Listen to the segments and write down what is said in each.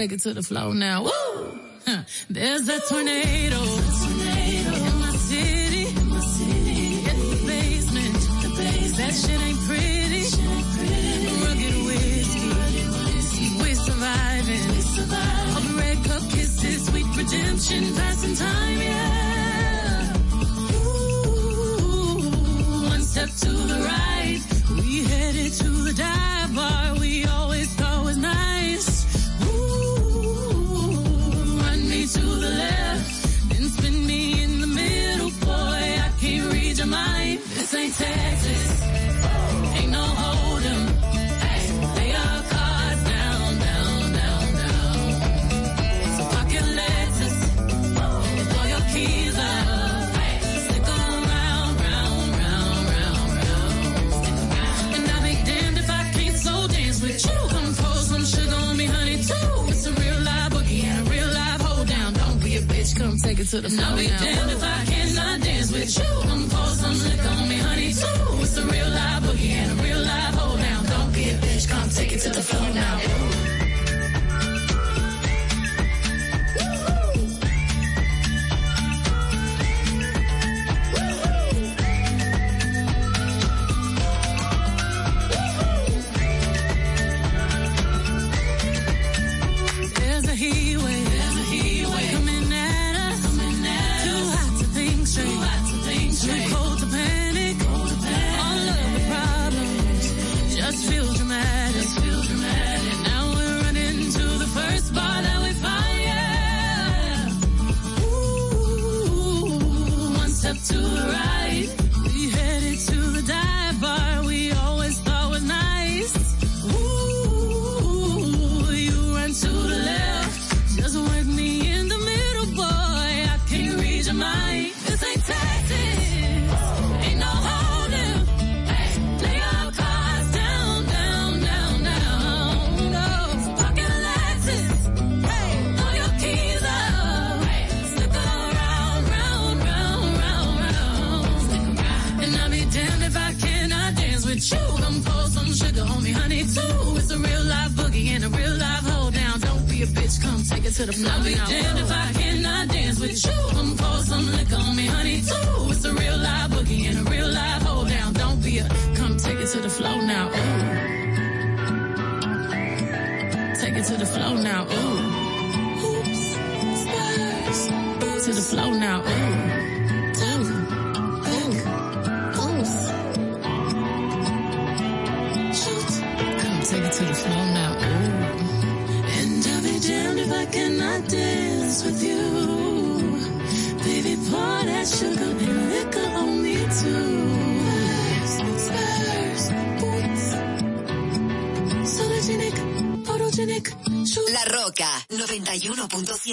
take it to the floor now. Woo! There's a tornado. In my city. In the basement. That shit ain't pretty. Rugged whiskey. We surviving. Red cup kisses. Sweet redemption. Passing time, yeah. it to the floor. I'll be damned if I cannot dance with you. Come pour some lick on me, honey, too. It's a real live boogie and a real live hold down. Don't be a bitch, come take it to the floor now.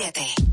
7.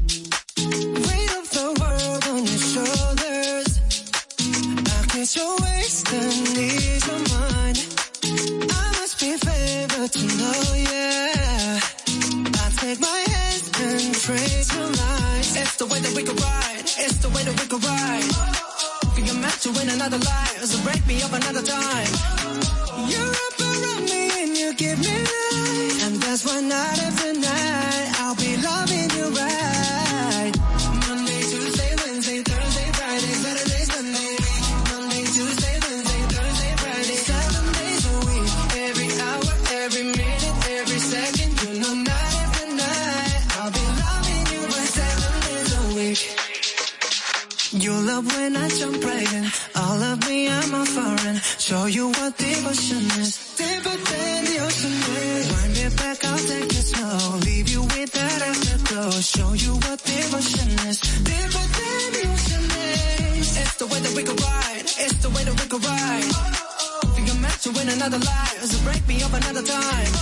another lie, so break me up another time.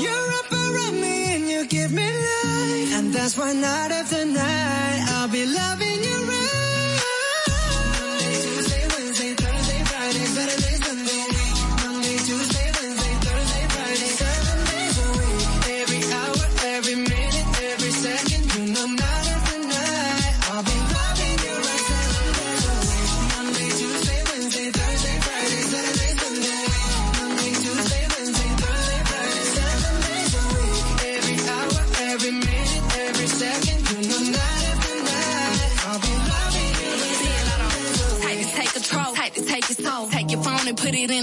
You're up around me and you give me life, and that's why night after night I'll be loving.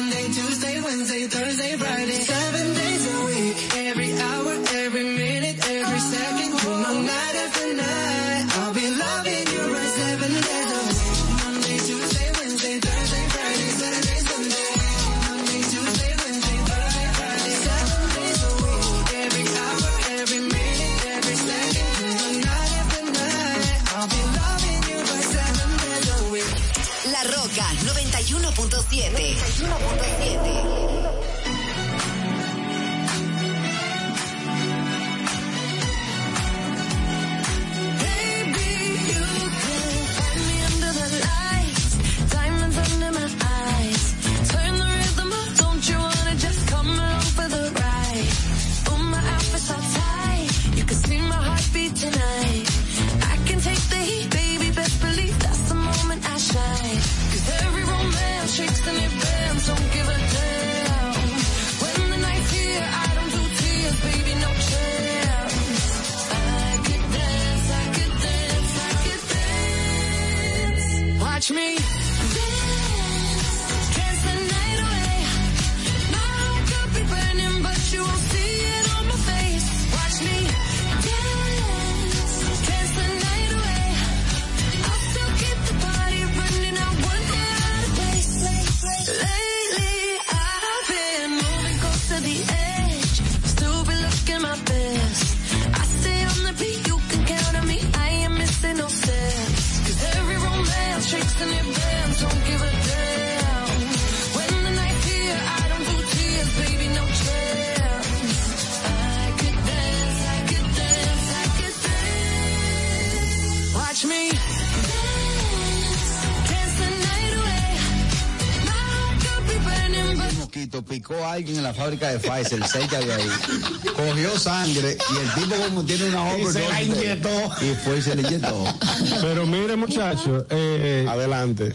Monday, Tuesday, Wednesday, Thursday, Friday, but mosquito picó a alguien en la fábrica de Pfizer, cerca de ahí. Cogió sangre y el tipo como tiene una obra. se la inyectó. Y fue y se le inyectó. Pero mire, muchachos, eh, Adelante.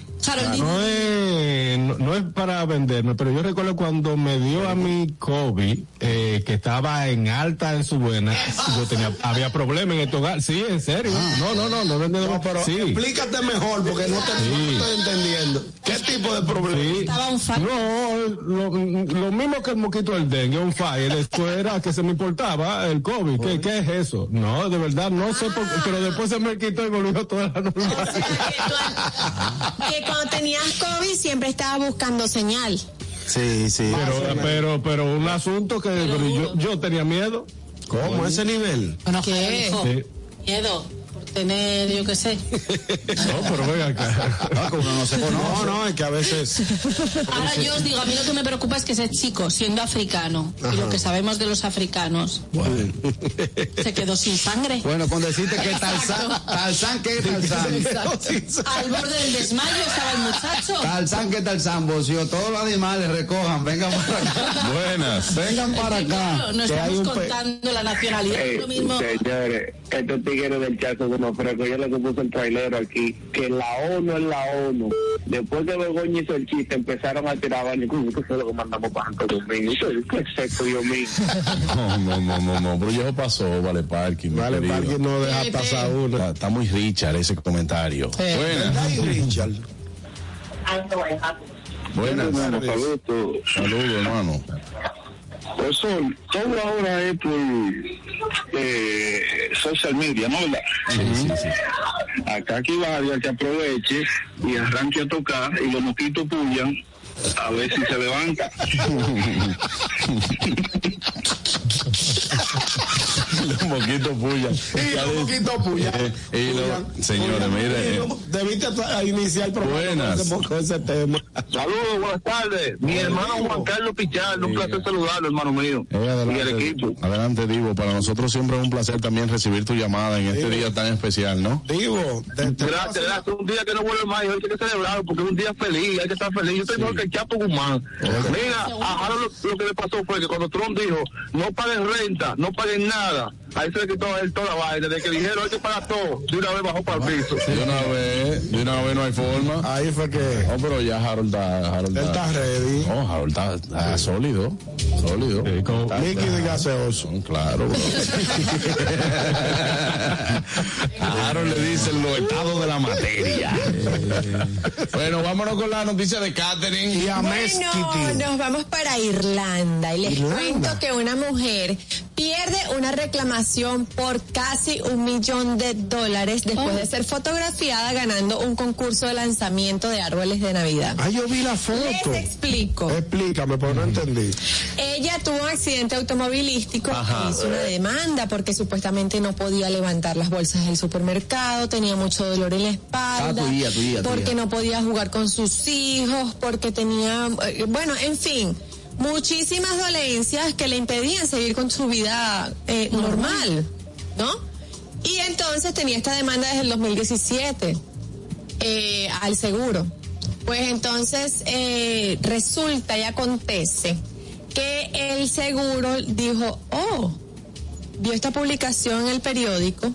No es, no, no es para venderme, pero yo recuerdo cuando me dio a mí COVID, eh, que estaba en alta en su buena, yo tenía, había problemas en el hogar. Sí, en serio. No, no, no, no vendemos. No, pero sí. explícate mejor porque no te, Sí. estoy entendiendo. ¿Qué tipo de problema? Sí. No, lo, lo mismo que el moquito del dengue, un fire. Después era que se me importaba el COVID. ¿Qué, ¿Qué es eso? No, de verdad, no sé por qué, pero después se me quitó y volvió toda la normalidad. cuando tenías COVID siempre estabas buscando señal. Sí, sí. Pero, pero, pero un asunto que pero yo, yo tenía miedo. ¿Cómo? ¿A ese nivel? ¿Qué? hijo, Sí. miedo tener, yo qué sé. No, pero ven acá. No, que uno no se No, conoce. no, es que a veces. Ahora yo os digo, a mí lo que me preocupa es que ese chico, siendo africano, y lo que sabemos de los africanos, se quedó sin sangre. Bueno, con decirte que Tarzán, Tarzán, ¿qué Tarzán? Al borde del desmayo estaba el muchacho. Tarzán, ¿qué Tarzán? Bocio, todos los animales recojan, vengan para acá. Buenas. Vengan para acá. Claro, no estamos contando la nacionalidad, Ey, lo mismo. señores, estos tigres del chazo de unos frescos, yo lo que puse el trailero aquí, que la ONU es la ONU. Después que Begoña hizo el chiste, empezaron a tirar baño, ¿qué es lo que mandamos para Santo Domingo? Eso es- ¿Qué es esto, Dios mío? No, no, no, no, no, pero ya eso pasó, vale parking. Vale. Parque no deja pasar uno. Está, está muy Richard ese comentario. Buenas. Ay, Richard. Buenas. Hermano, saludos. Saludos, hermano. Sol, todo ahora es por eh, social media, ¿no? ¿Verdad? Sí, sí, sí. Acá aquí va a que aproveche y arranque a tocar y los moquitos puyan a ver si se levanta. Los moquito puya. Y los moquitos puya. Eh, y lo- señores, mire. eh, Debiste iniciar el programa Buenas. con ese- con ese tema. Saludos, buenas tardes. Mi hermano Juan Carlos Pichardo, un placer saludarlo, hermano mío. eh, Y el equipo. adelante, Divo. Para nosotros siempre es un placer también recibir tu llamada en este día tan especial, ¿no? Te- Gracias, gracias. Un día que no vuelve más y hoy hay que celebrarlo porque es un día feliz, hay que estar feliz. Yo estoy mejor que el Chapo Guzmán. Mira, a lo, lo que le pasó fue que cuando Trump dijo, no paguen renta, no paguen nada, ahí se le quitó a él toda la vaina. Desde que dijeron, hay que pagar todo, de una vez bajó para el piso. De una vez, de una vez no hay forma. ahí fue que No, pero ya Harold está. Harold él está ready. No, Harold está, está sólido. Sólido. Sí, Líquido y gaseoso. Claro. A Harold le dicen los estados de la materia. bueno, vámonos con la noticia de Catherine. Y a Bueno, nos vamos para Irlanda y les Irlanda. cuento que una mujer pierde una reclamación por casi un millón de dólares después Oh. de ser fotografiada ganando un concurso de lanzamiento de árboles de Navidad. Ah, yo vi la Les foto. explico. Explícame, porque no entendí. Ella tuvo un accidente automovilístico Ajá. e hizo una demanda porque supuestamente no podía levantar las bolsas del supermercado, tenía mucho dolor en la espalda, Ah, tu hija, tu tu porque no podía jugar con sus hijos, porque tenía, eh, bueno, en fin, muchísimas dolencias que le impedían seguir con su vida eh, normal, ¿no? Y entonces tenía esta demanda desde el 2017 eh, al seguro. Pues entonces eh, resulta y acontece que el seguro dijo, oh, vio esta publicación en el periódico.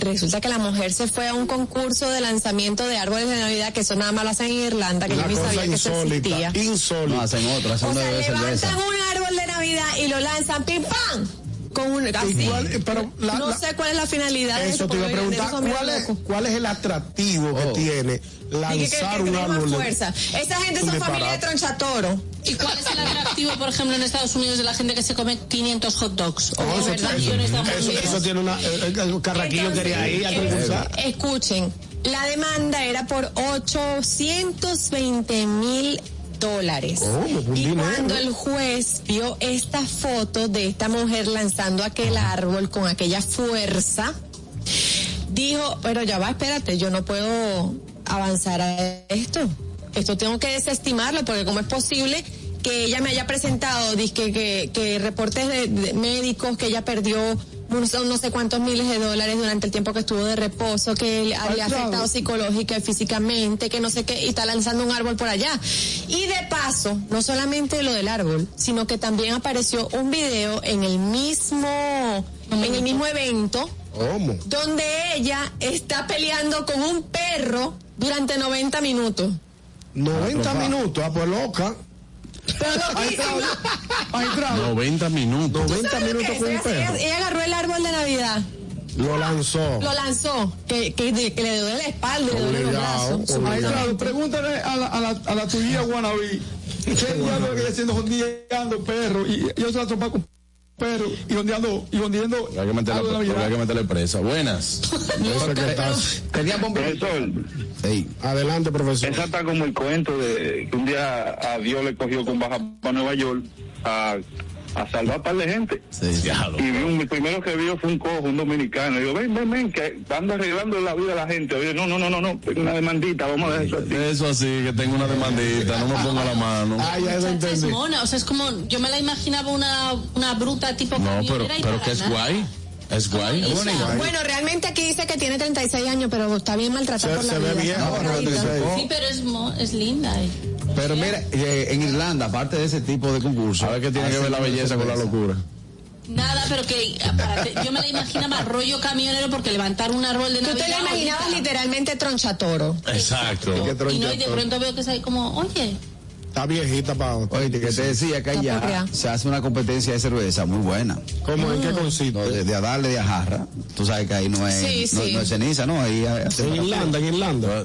Resulta que la mujer se fue a un concurso de lanzamiento de árboles de Navidad, que eso nada más lo hacen en Irlanda, que Una yo ni sabía que eso insólita. existía. No, Insólita. hacen otro, hacen O sea, de cerveza. levantan un árbol de Navidad y lo lanzan, pim pam, con un así. Pero la- no la- sé cuál es la finalidad de eso. Eso te iba a preguntar, ¿cuál es. ¿cuál es el atractivo que Oh. tiene Dije que, que lanzar un árbol? de- fuerza. Esa gente son familia de tronchatoro. ¿Y cuál es el atractivo, por ejemplo, en Estados Unidos de la gente que se come 500 hot dogs? O Oh, eso, ¿verdad? eso- eso- eso tiene una. El, el- el Carraquillo Entonces, quería ir a eh, concursar. Escuchen, la demanda era por 820 mil dólares. Oh, un y dinero. cuando el juez vio esta foto de esta mujer lanzando aquel árbol con aquella fuerza, dijo, pero ya va, espérate, yo no puedo avanzar a esto. Esto tengo que desestimarlo porque cómo es posible que ella me haya presentado dizque, que, que reportes de, de médicos que ella perdió no sé, cuántos miles de dólares durante el tiempo que estuvo de reposo, que le había afectado psicológica y físicamente, que no sé qué, y está lanzando un árbol por allá. Y de paso, no solamente lo del árbol, sino que también apareció un video en el mismo, en el mismo evento, ¿Cómo? donde ella está peleando con un perro durante 90 minutos. 90 minutos, ah, pues loca. Pero loquísima. 90 minutos. 90 ¿Sabes lo minutos con un perro. Ella, ella agarró el árbol de Navidad, Lo lanzó. lo lanzó, que, que, que le duele la espalda, le duele los Obligado, brazos. obligado. Pregúntale a la, a la, a la tuya wannabe. ¿Qué diablo que ella haciendo jondeando perro? Y yo se la tropa con perro y jondeando, y jondeando Hay que meterle, meterle presa. Buenas. Eso que estás- Tenía. Profesor, Ey, Adelante, profesor. esa está como el cuento de que un día a Dios le cogió con baja para Nueva York a, a salvar a un par de gente. sí, sí. Y vi un, el primero que vio fue un cojo, un dominicano. Y digo, ven, ven, ven, que anda arreglando la vida a la gente. Oye, no, no, no, no, no, una demandita, vamos a dejar eso así. Eso así, que tengo una demandita, no me ponga la mano. Ah, ya eso Muchacha, es entendí. mona, o sea, es como, yo me la imaginaba una, una bruta tipo No, pero, pero que es guay. Es guay. Bueno, realmente aquí dice que tiene 36 años, pero está bien maltratada Se- por la se ve vida. bien, está ¿no? borradita. 36. Sí, pero es, mo- es linda. eh. Pero mira, eh, en Irlanda, aparte de ese tipo de concursos. ¿Sabes qué tiene que ver la belleza con la locura? Nada, pero que aparte, yo me la imaginaba rollo camionero porque levantar un árbol de Tú Navidad. te la imaginabas ahorita. literalmente tronchatoro. Exacto. Qué Y no, y de pronto veo que es ahí como, oye, Está viejita para Oye, que te decía que allá se hace una competencia de cerveza muy buena. ¿Cómo? ¿En qué No, consiste? de, de a darle de a jarra. Tú sabes que ahí no es, Sí, no, sí. no es ceniza, ¿no? Ahí hace- En Irlanda, en Irlanda.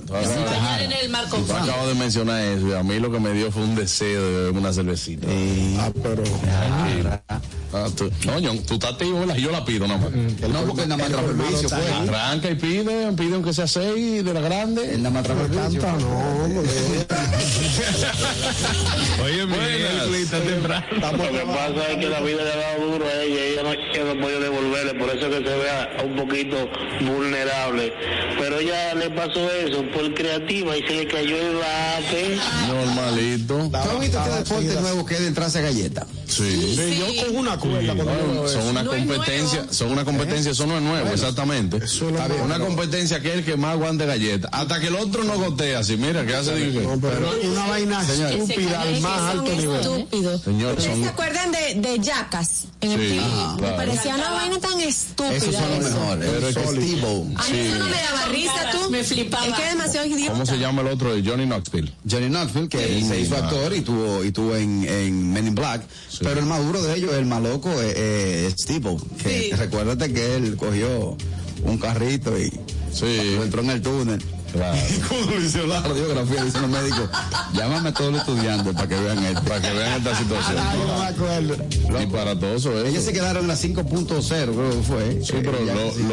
En el mar con tú acabas de mencionar eso y a mí lo que me dio fue un deseo de beber una cervecita. Ah, pero. Ah, tú, no, yo, tú estás activo, yo la pido nada más. no, porque nada más trajo el vicio, está pues. Arranca y pide, pide aunque sea seis de la grande. Él nada más trajo el vicio. Tanta no. Oye, Miguel, está temprano. Lo que pasa es que la vida le ha dado duro a ella y ella no, no puede devolverle, por eso que se vea un poquito vulnerable. Pero ella le pasó eso por creativa y se le cayó el bate. Normalito. ¿Tú has visto este deporte nuevo que es de entrarse a galleta? Sí. Sí, Yo con una cuerda cuando Son una No competencia, son una competencia, eso no es nuevo, exactamente. Eso no. Una competencia que es el que más aguante galleta. Hasta que el otro no gotea así, mira, ¿qué hace? Pero una vaina estúpida al más alto nivel. Señor, ¿Ustedes son- se acuerdan de, de Jackass en Sí, MTV? ajá, Me claro. parecía una vaina tan estúpida. Esos son los eso. mejores. Pero es que-. A mí eso no me daba risa, tú. Me flipaba. Es que es demasiado idiota. ¿Cómo se llama el otro? Johnny Knoxville. Johnny Knoxville, que Sí, se hizo actor y tuvo, y tuvo en, en Men in Black. Pero el más duro de ellos, el más loco, es, es Steve-O, Que Sí. recuérdate que él cogió un carrito y Sí. entró en el túnel. Claro. Cuando le hicieron la radiografía, dicen los médicos, llámame a todos los estudiantes para que vean esto. Para que vean esta situación. Ah, yo no me acuerdo. Disparatoso eso. Ellos se quedaron en la 5.0, creo que fue. Sí, pero Eh, lo- sí.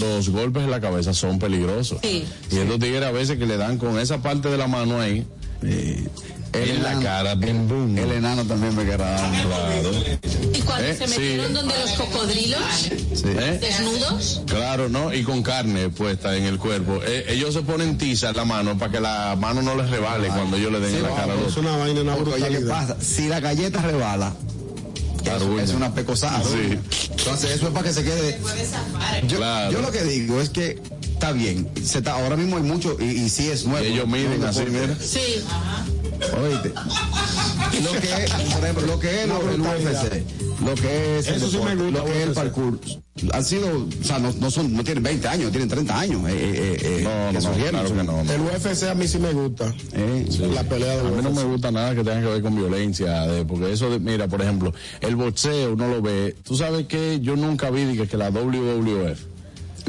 lo- los golpes en la cabeza son peligrosos. Sí. Y estos tigres a veces que le dan con esa parte de la mano ahí, Eh, en la enano- cara, bim, bum. El enano también me quedaba. Claro. Y cuando Eh, se sí. metieron donde los cocodrilos, Sí. ¿Eh? desnudos, Claro, ¿no? Y con carne puesta en el cuerpo. Eh, ellos se ponen tiza en la mano para que la mano no les rebale cuando ellos le den en la cara. Es una vaina, una Porque, oye, ¿qué brutalidad. pasa? Si la galleta rebala, eso es una pecosada. Sí. Entonces, eso es para que se quede. Yo, Claro. yo lo que digo es que está bien. Se está, ahora mismo hay mucho y, y sí es nuevo. Y ellos miden No, así, mira. sí. Oíste. Lo que es, por ejemplo, lo que es lo- el UFC, lo que es el Eso sí me deporte, gusta, lo que es el parkour, han sido, o sea, no, no son, no tienen 20 años, tienen 30 años. Eh, eh, eh, No, que no, no, surgieron, claro que no. no. El UFC a mí sí me gusta. Eh, La pelea de A mí no me gusta nada que tenga que ver con violencia, de- porque eso, de- mira, por ejemplo, el boxeo uno lo ve. Tú sabes que yo nunca vi dije, que la WWF.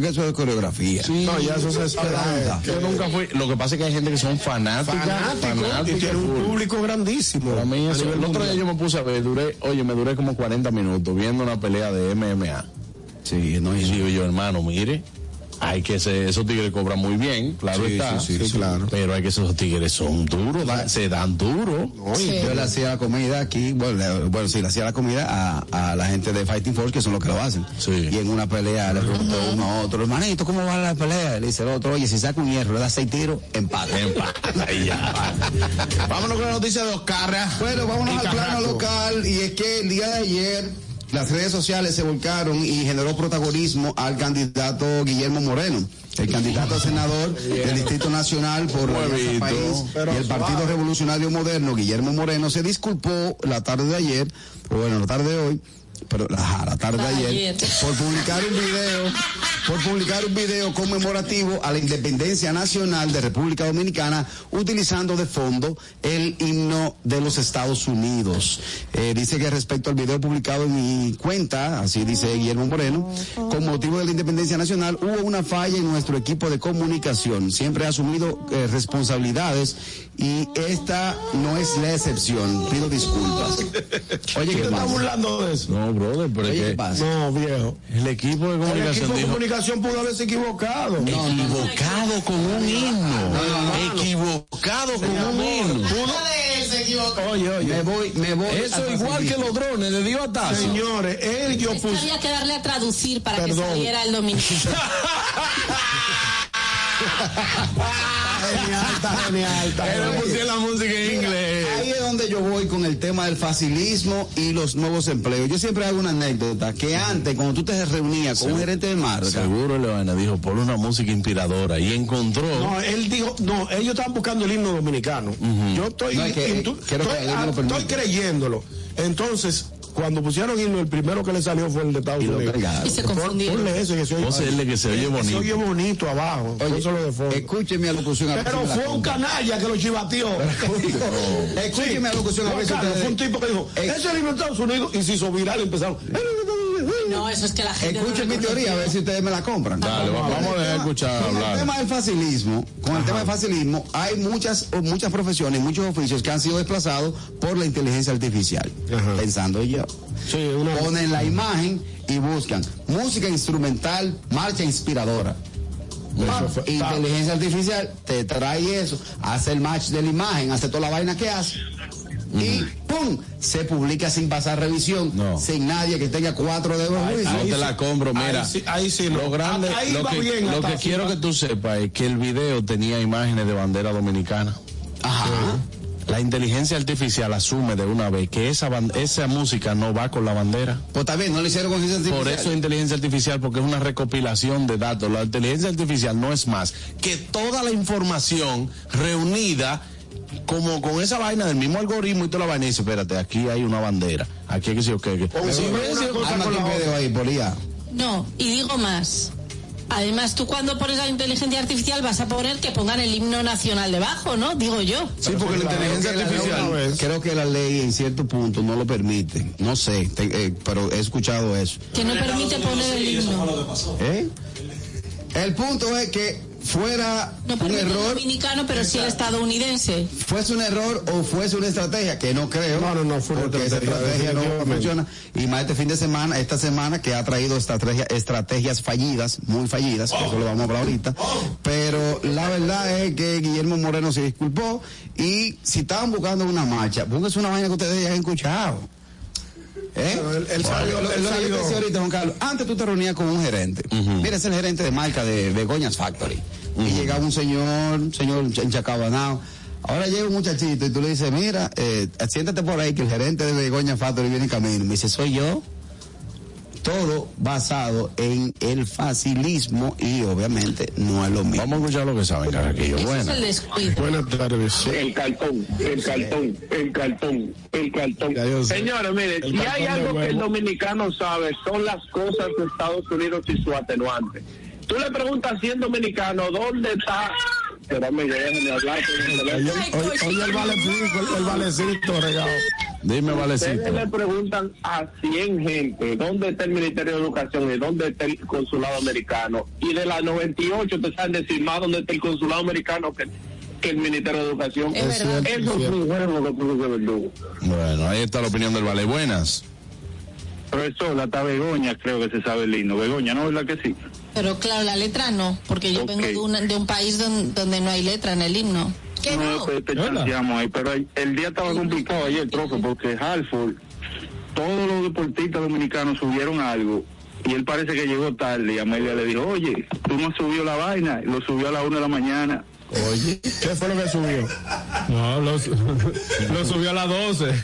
Que eso es coreografía. No, ya eso se espera. Yo nunca fui. Lo que pasa es que hay gente que son fanáticas. Fanático y tiene un full. público grandísimo. Para mí eso, el otro día yo me puse a ver, duré, oye, me duré como 40 minutos viendo una pelea de MMA. Sí, no, Y digo yo, hermano, mire, hay que ser, esos tigres cobran muy bien, claro Sí, está. sí, sí, sí. claro. Pero hay que ser, esos tigres son duros, da- se dan duro. Sí. Yo le hacía la comida aquí, bueno, le- bueno, sí, le hacía la comida a, a la gente de Fighting Force, que son los que lo hacen. Sí. Y en una pelea le preguntó uno a otro, hermanito, ¿cómo va la pelea? Le dice el otro, oye, si saca un hierro, le da seis tiros, empate. Empata y ya. Vámonos con la noticia de Oscar. Bueno, vámonos Y al plano local, y es que el día de ayer las redes sociales se volcaron y generó protagonismo al candidato Guillermo Moreno, el candidato a senador del Distrito Nacional por Huevito. País y el Partido. Revolucionario Moderno, Guillermo Moreno, se disculpó la tarde de ayer, o bueno, la tarde de hoy, pero la, la tarde de ayer, Ayer. por publicar un video, por publicar un video conmemorativo a la independencia nacional de República Dominicana, utilizando de fondo el himno de los Estados Unidos. Eh, dice que respecto al video publicado en mi cuenta, así dice Guillermo Moreno, con motivo de la independencia nacional, hubo una falla en nuestro equipo de comunicación. Siempre he asumido eh, responsabilidades y esta no es la excepción. Pido disculpas. Oye, ¿Tú ¿qué te estás burlando de eso? No, brother, pero Oye, es ¿qué que pasa? No, viejo. el equipo de El comunicación equipo de dijo comunicación pudo haberse equivocado. equivocado con un himno. Equivocado con un himno. Oye, oye. Me voy, me voy. Eso al igual que los drones, le dio a tazo. Señores, él yo puse. había que darle a traducir para Perdón. que saliera el domingo. Genial, está genial, está Él le genial. pusieron la música en inglés. Ahí es donde yo voy con el tema del facilismo y los nuevos empleos. Yo siempre hago una anécdota que antes, cuando tú te reunías con un gerente de marca, Seguro Leona dijo, pon una música inspiradora y encontró. No, él dijo, no, ellos estaban buscando el himno dominicano. Yo estoy, No, es que, intu- eh, estoy creyéndolo. Entonces, cuando pusieron himno, el primero que le salió fue el de Estados Y Unidos. Y se confundieron. Ponle eso que se oye, Pónsele que se oye bonito. se oye bonito abajo. Oye, de fondo. escuche mi alocución a Pero fue un canalla que lo chivateó. Mi alocución a Carlos, ustedes- fue un tipo que dijo, Eh, ese es el himno de Estados Unidos y se hizo viral y empezaron. No, eso es que la gente. no Escuchen mi teoría a ver si ustedes me la compran. Dale, va- vamos a dejar escuchar Con el tema del facilismo, con el tema del facilismo, hay muchas muchas profesiones, muchos oficios que han sido desplazados por la inteligencia artificial. Ajá. Pensando yo. Sí, una. Ponen la imagen y buscan música instrumental, marcha inspiradora. Inteligencia artificial te trae eso, hace el match de la imagen, hace toda la vaina que hace. Y ¡pum! se publica sin pasar revisión, No. sin nadie que tenga cuatro dedos de juicio. No te la compro, mira. Ahí sí, ahí sí no. Lo grande, Ahí lo que, bien, lo que quiero que tú sepas es que el video tenía imágenes de bandera dominicana. Ajá. La inteligencia artificial asume de una vez que esa esa música no va con la bandera. Pues también no le hicieron con ciencia Por artificial. eso es inteligencia artificial, porque es una recopilación de datos. La inteligencia artificial no es más que toda la información reunida como con esa vaina del mismo algoritmo y toda la vaina y dice, espérate, aquí hay una bandera, aquí hay que decir, ok, ahí, Polía. No, y digo más. Además, tú cuando pones la inteligencia artificial vas a poner que pongan el himno nacional debajo, ¿no? Digo yo. Sí, porque la inteligencia Creo que la ley- artificial... Creo que la ley en cierto punto no lo permite. No sé, te- eh, pero he escuchado eso. Que no permite poner el himno. ¿Eh? El punto es que fuera No un error, dominicano, pero sí el estadounidense. fuese un error o fuese una estrategia, que no creo. No, no, no, fue una porque esa estrategia, no funciona. Y más este fin de semana, esta semana que ha traído estrategia- estrategias fallidas, muy fallidas, que eso lo vamos a hablar ahorita. Pero la verdad es que Guillermo Moreno se disculpó y si estaban buscando una marcha, pónganse una vaina que ustedes ya han escuchado. ¿Eh? Él- él salió- Lo- lo- él lo que yo salió- te decía ahorita, Juan Carlos, antes tú te reunías con un gerente. Mira, es el gerente de marca de Begoñas Factory. Y llegaba un señor, un señor enchacabanado. Ahora llega un muchachito y tú le dices, mira, eh, siéntate por ahí que el gerente de Begoña Factory viene en camino. Me dice, soy yo. Todo basado en el facilismo y obviamente no es lo mismo. Vamos a escuchar lo que saben, Carraquillo. Descuido. Buenas tardes. sí. El cartón, el cartón, el cartón, el cartón. Yo. Señores, mire, El si hay algo que el dominicano sabe, son las cosas de Estados Unidos y su atenuante. Tú le preguntas si es dominicano, ¿dónde está? Déjenme hablar. Oye, el valecito, el, el valecito regado. Dime, Valecito. Ustedes le preguntan a 100 gente dónde está el Ministerio de Educación y dónde está el consulado americano. Y de las 98 te saben decir más dónde está el consulado americano que, que el Ministerio de Educación. Es verdad. Eso es un juego que tú de verdugo. Bueno, ahí está la opinión del Vale. Buenas. Profesor, hasta Begoña creo que se sabe el himno. Begoña, ¿no? ¿Verdad que sí? Pero claro, la letra no, porque yo vengo de, una- de un país don- donde no hay letra en el himno. ¿Qué no? te, te Hola. chanceamos ahí, pero el, día estaba complicado ayer, profe, porque Halford, todos los deportistas dominicanos subieron algo y él parece que llegó tarde y Amelia le dijo, oye, tú no has subido la vaina, lo subió a la una de la mañana. Oye, ¿qué fue lo que subió? No, lo, su- lo subió a las 12.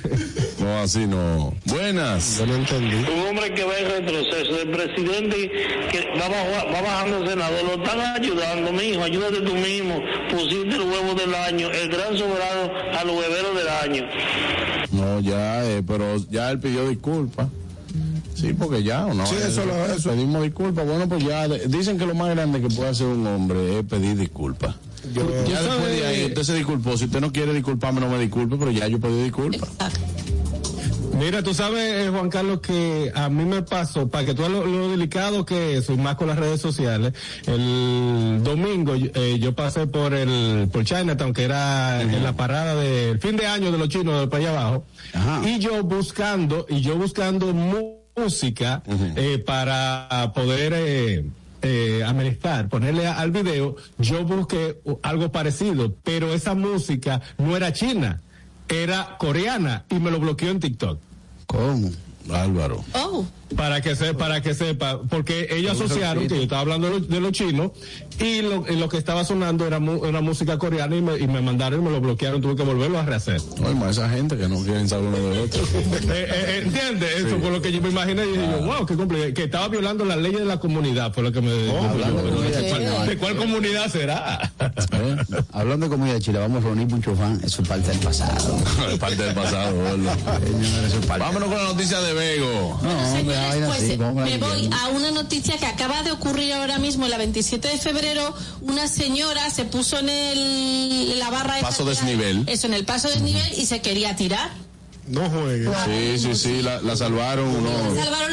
No, así no. Buenas. Yo no entendí. un hombre que va en retroceso, el presidente que va, bajo- va bajando al senador, lo están ayudando, mi hijo, ayúdate tú mismo, pusiste el huevo del año, el gran soberano al huevero del año. No, ya, eh, pero ya él pidió disculpas. Sí, porque ya, ¿o no? Sí, eso lo- eso. Pedimos disculpas. Bueno, pues ya, de- dicen que lo más grande que puede hacer un hombre es pedir disculpas. Yo- ya después de ahí, usted se disculpó. Si usted no quiere disculparme, no me disculpe, pero ya yo pedí disculpas. Mira, tú sabes, eh, Juan Carlos, que a mí me pasó, para que tú veas lo, lo delicado que es, y más con las redes sociales, el domingo eh, yo pasé por el por Chinatown, que era en la parada del fin de año de los chinos del país abajo, Ajá. y yo buscando, y yo buscando mu- música eh, para poder... Eh, eh, amenizar, ponerle al video, yo busqué algo parecido, pero esa música no era china, era coreana y me lo bloqueó en TikTok. ¿Cómo? Álvaro. Oh, Para que se, para que sepa, porque ellos asociaron que yo estaba hablando de lo, de lo chino y lo, y lo que estaba sonando era mu- una música coreana y me, y me mandaron y me lo bloquearon, tuve que volverlo a rehacer. Más esa gente que no quieren saber uno del otro. Eh, eh, eh, ¿Entiendes? Eso fue lo que yo me imaginé y dije yo, wow, qué complicado. Que estaba violando las leyes de la comunidad, fue lo que me dijo yo, pero ¿de, de cuál comunidad será? ¿Eh? Hablando de comida de Chile, vamos a reunir mucho fan, eso es parte del pasado. Es parte del pasado, es parte- Vámonos con la noticia de Bego. No, hombre, pues, así, me voy a una noticia que acaba de ocurrir ahora mismo, la 27 de febrero. Una señora se puso en el, la barra de Paso desnivel. Eso, en el paso desnivel y se quería tirar. No juegue. Sí, sí, sí, la, la salvaron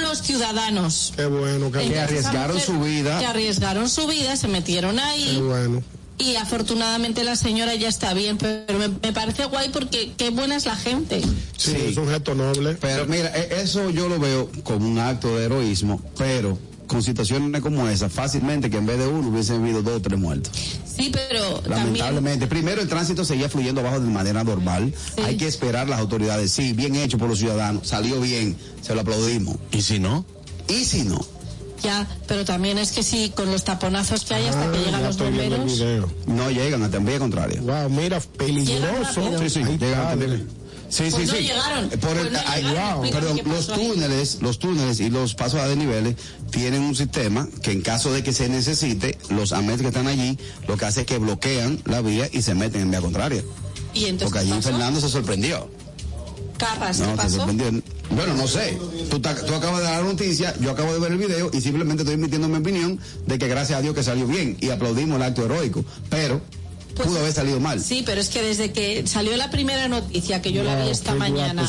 los ciudadanos. Qué bueno, qué, Que Entonces, arriesgaron su vida. Que arriesgaron su vida, se metieron qué ahí. bueno. Y afortunadamente la señora ya está bien, pero me, me parece guay porque qué buena es la gente. Sí, Sí. es un gesto noble. Pero mira, e- eso yo lo veo como un acto de heroísmo, pero con situaciones como esa, fácilmente que en vez de uno hubiesen habido dos o tres muertos. Sí, pero también Lamentablemente. Primero, el tránsito seguía fluyendo abajo de manera normal. Hay que esperar las autoridades. Sí, bien hecho por los ciudadanos. Salió bien. Se lo aplaudimos. ¿Y si no? ¿Y si no? Ya, pero también es que sí, con los taponazos que hay hasta que llegan los bomberos. No llegan, a vía contraria. Wow, mira, peligroso. Sí, sí, Ay, llegan. Sí, sí, Pues no sí. llegaron. Por el- Pues no ay, llegaron. wow, Explica perdón, los ahí. túneles, los túneles y los pasos a desniveles tienen un sistema que en caso de que se necesite, los AMET que están allí, lo que hace es que bloquean la vía y se meten en vía contraria. Y entonces, Porque allí ¿qué pasó? Fernando se sorprendió. Carras, ¿qué No, se pasó? Bueno, no sé. Tú, ta- tú acabas de dar la noticia, yo acabo de ver el video y simplemente estoy emitiendo mi opinión de que gracias a Dios que salió bien y aplaudimos el acto heroico. Pero Pues- pudo haber salido mal. Sí, pero es que desde que salió la primera noticia que yo la vi esta qué mañana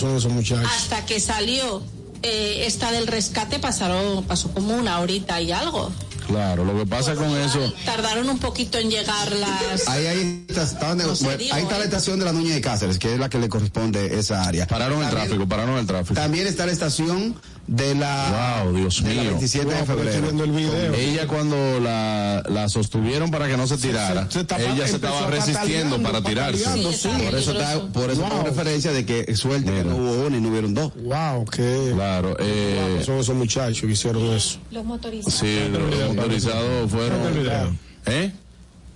hasta que salió eh, esta del rescate pasaron pasó como una horita y algo. Claro, lo que pasa con eso. Tardaron un poquito en llegar las Ahí, ahí, está, está- No bueno, ahí está la eh. estación de la Nuña de Cáceres, que es la que le corresponde esa área. Pararon el tráfico, pararon el tráfico. También está la estación de la, Wow, Dios de la mío. 27 de Wow, febrero. viendo el video. Ella cuando la, la sostuvieron para que no se tirara, se- se estaba- ella se estaba resistiendo para tirarse. Sí, sí. Por eso, está, por eso Wow. referencia de que suerte que Mira. no hubo uno y no hubieron dos. Wow, qué Claro, eh, son esos muchachos que hicieron eso. los motorizados. sí, los fueron. el video. ¿Eh?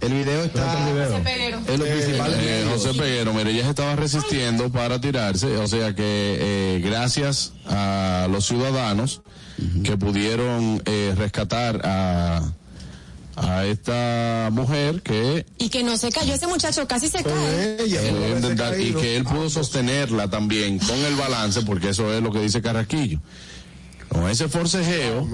El video está es lo principal. Eh, José Peguero, mire, ella se estaba resistiendo para tirarse, o sea que eh, gracias a los ciudadanos que pudieron eh, rescatar a, a esta mujer que Y que no se cayó ese muchacho, casi se cae. Ella, eh, y que él pudo sostenerla también con el balance, porque eso es lo que dice Carraquillo. Con ese forcejeo,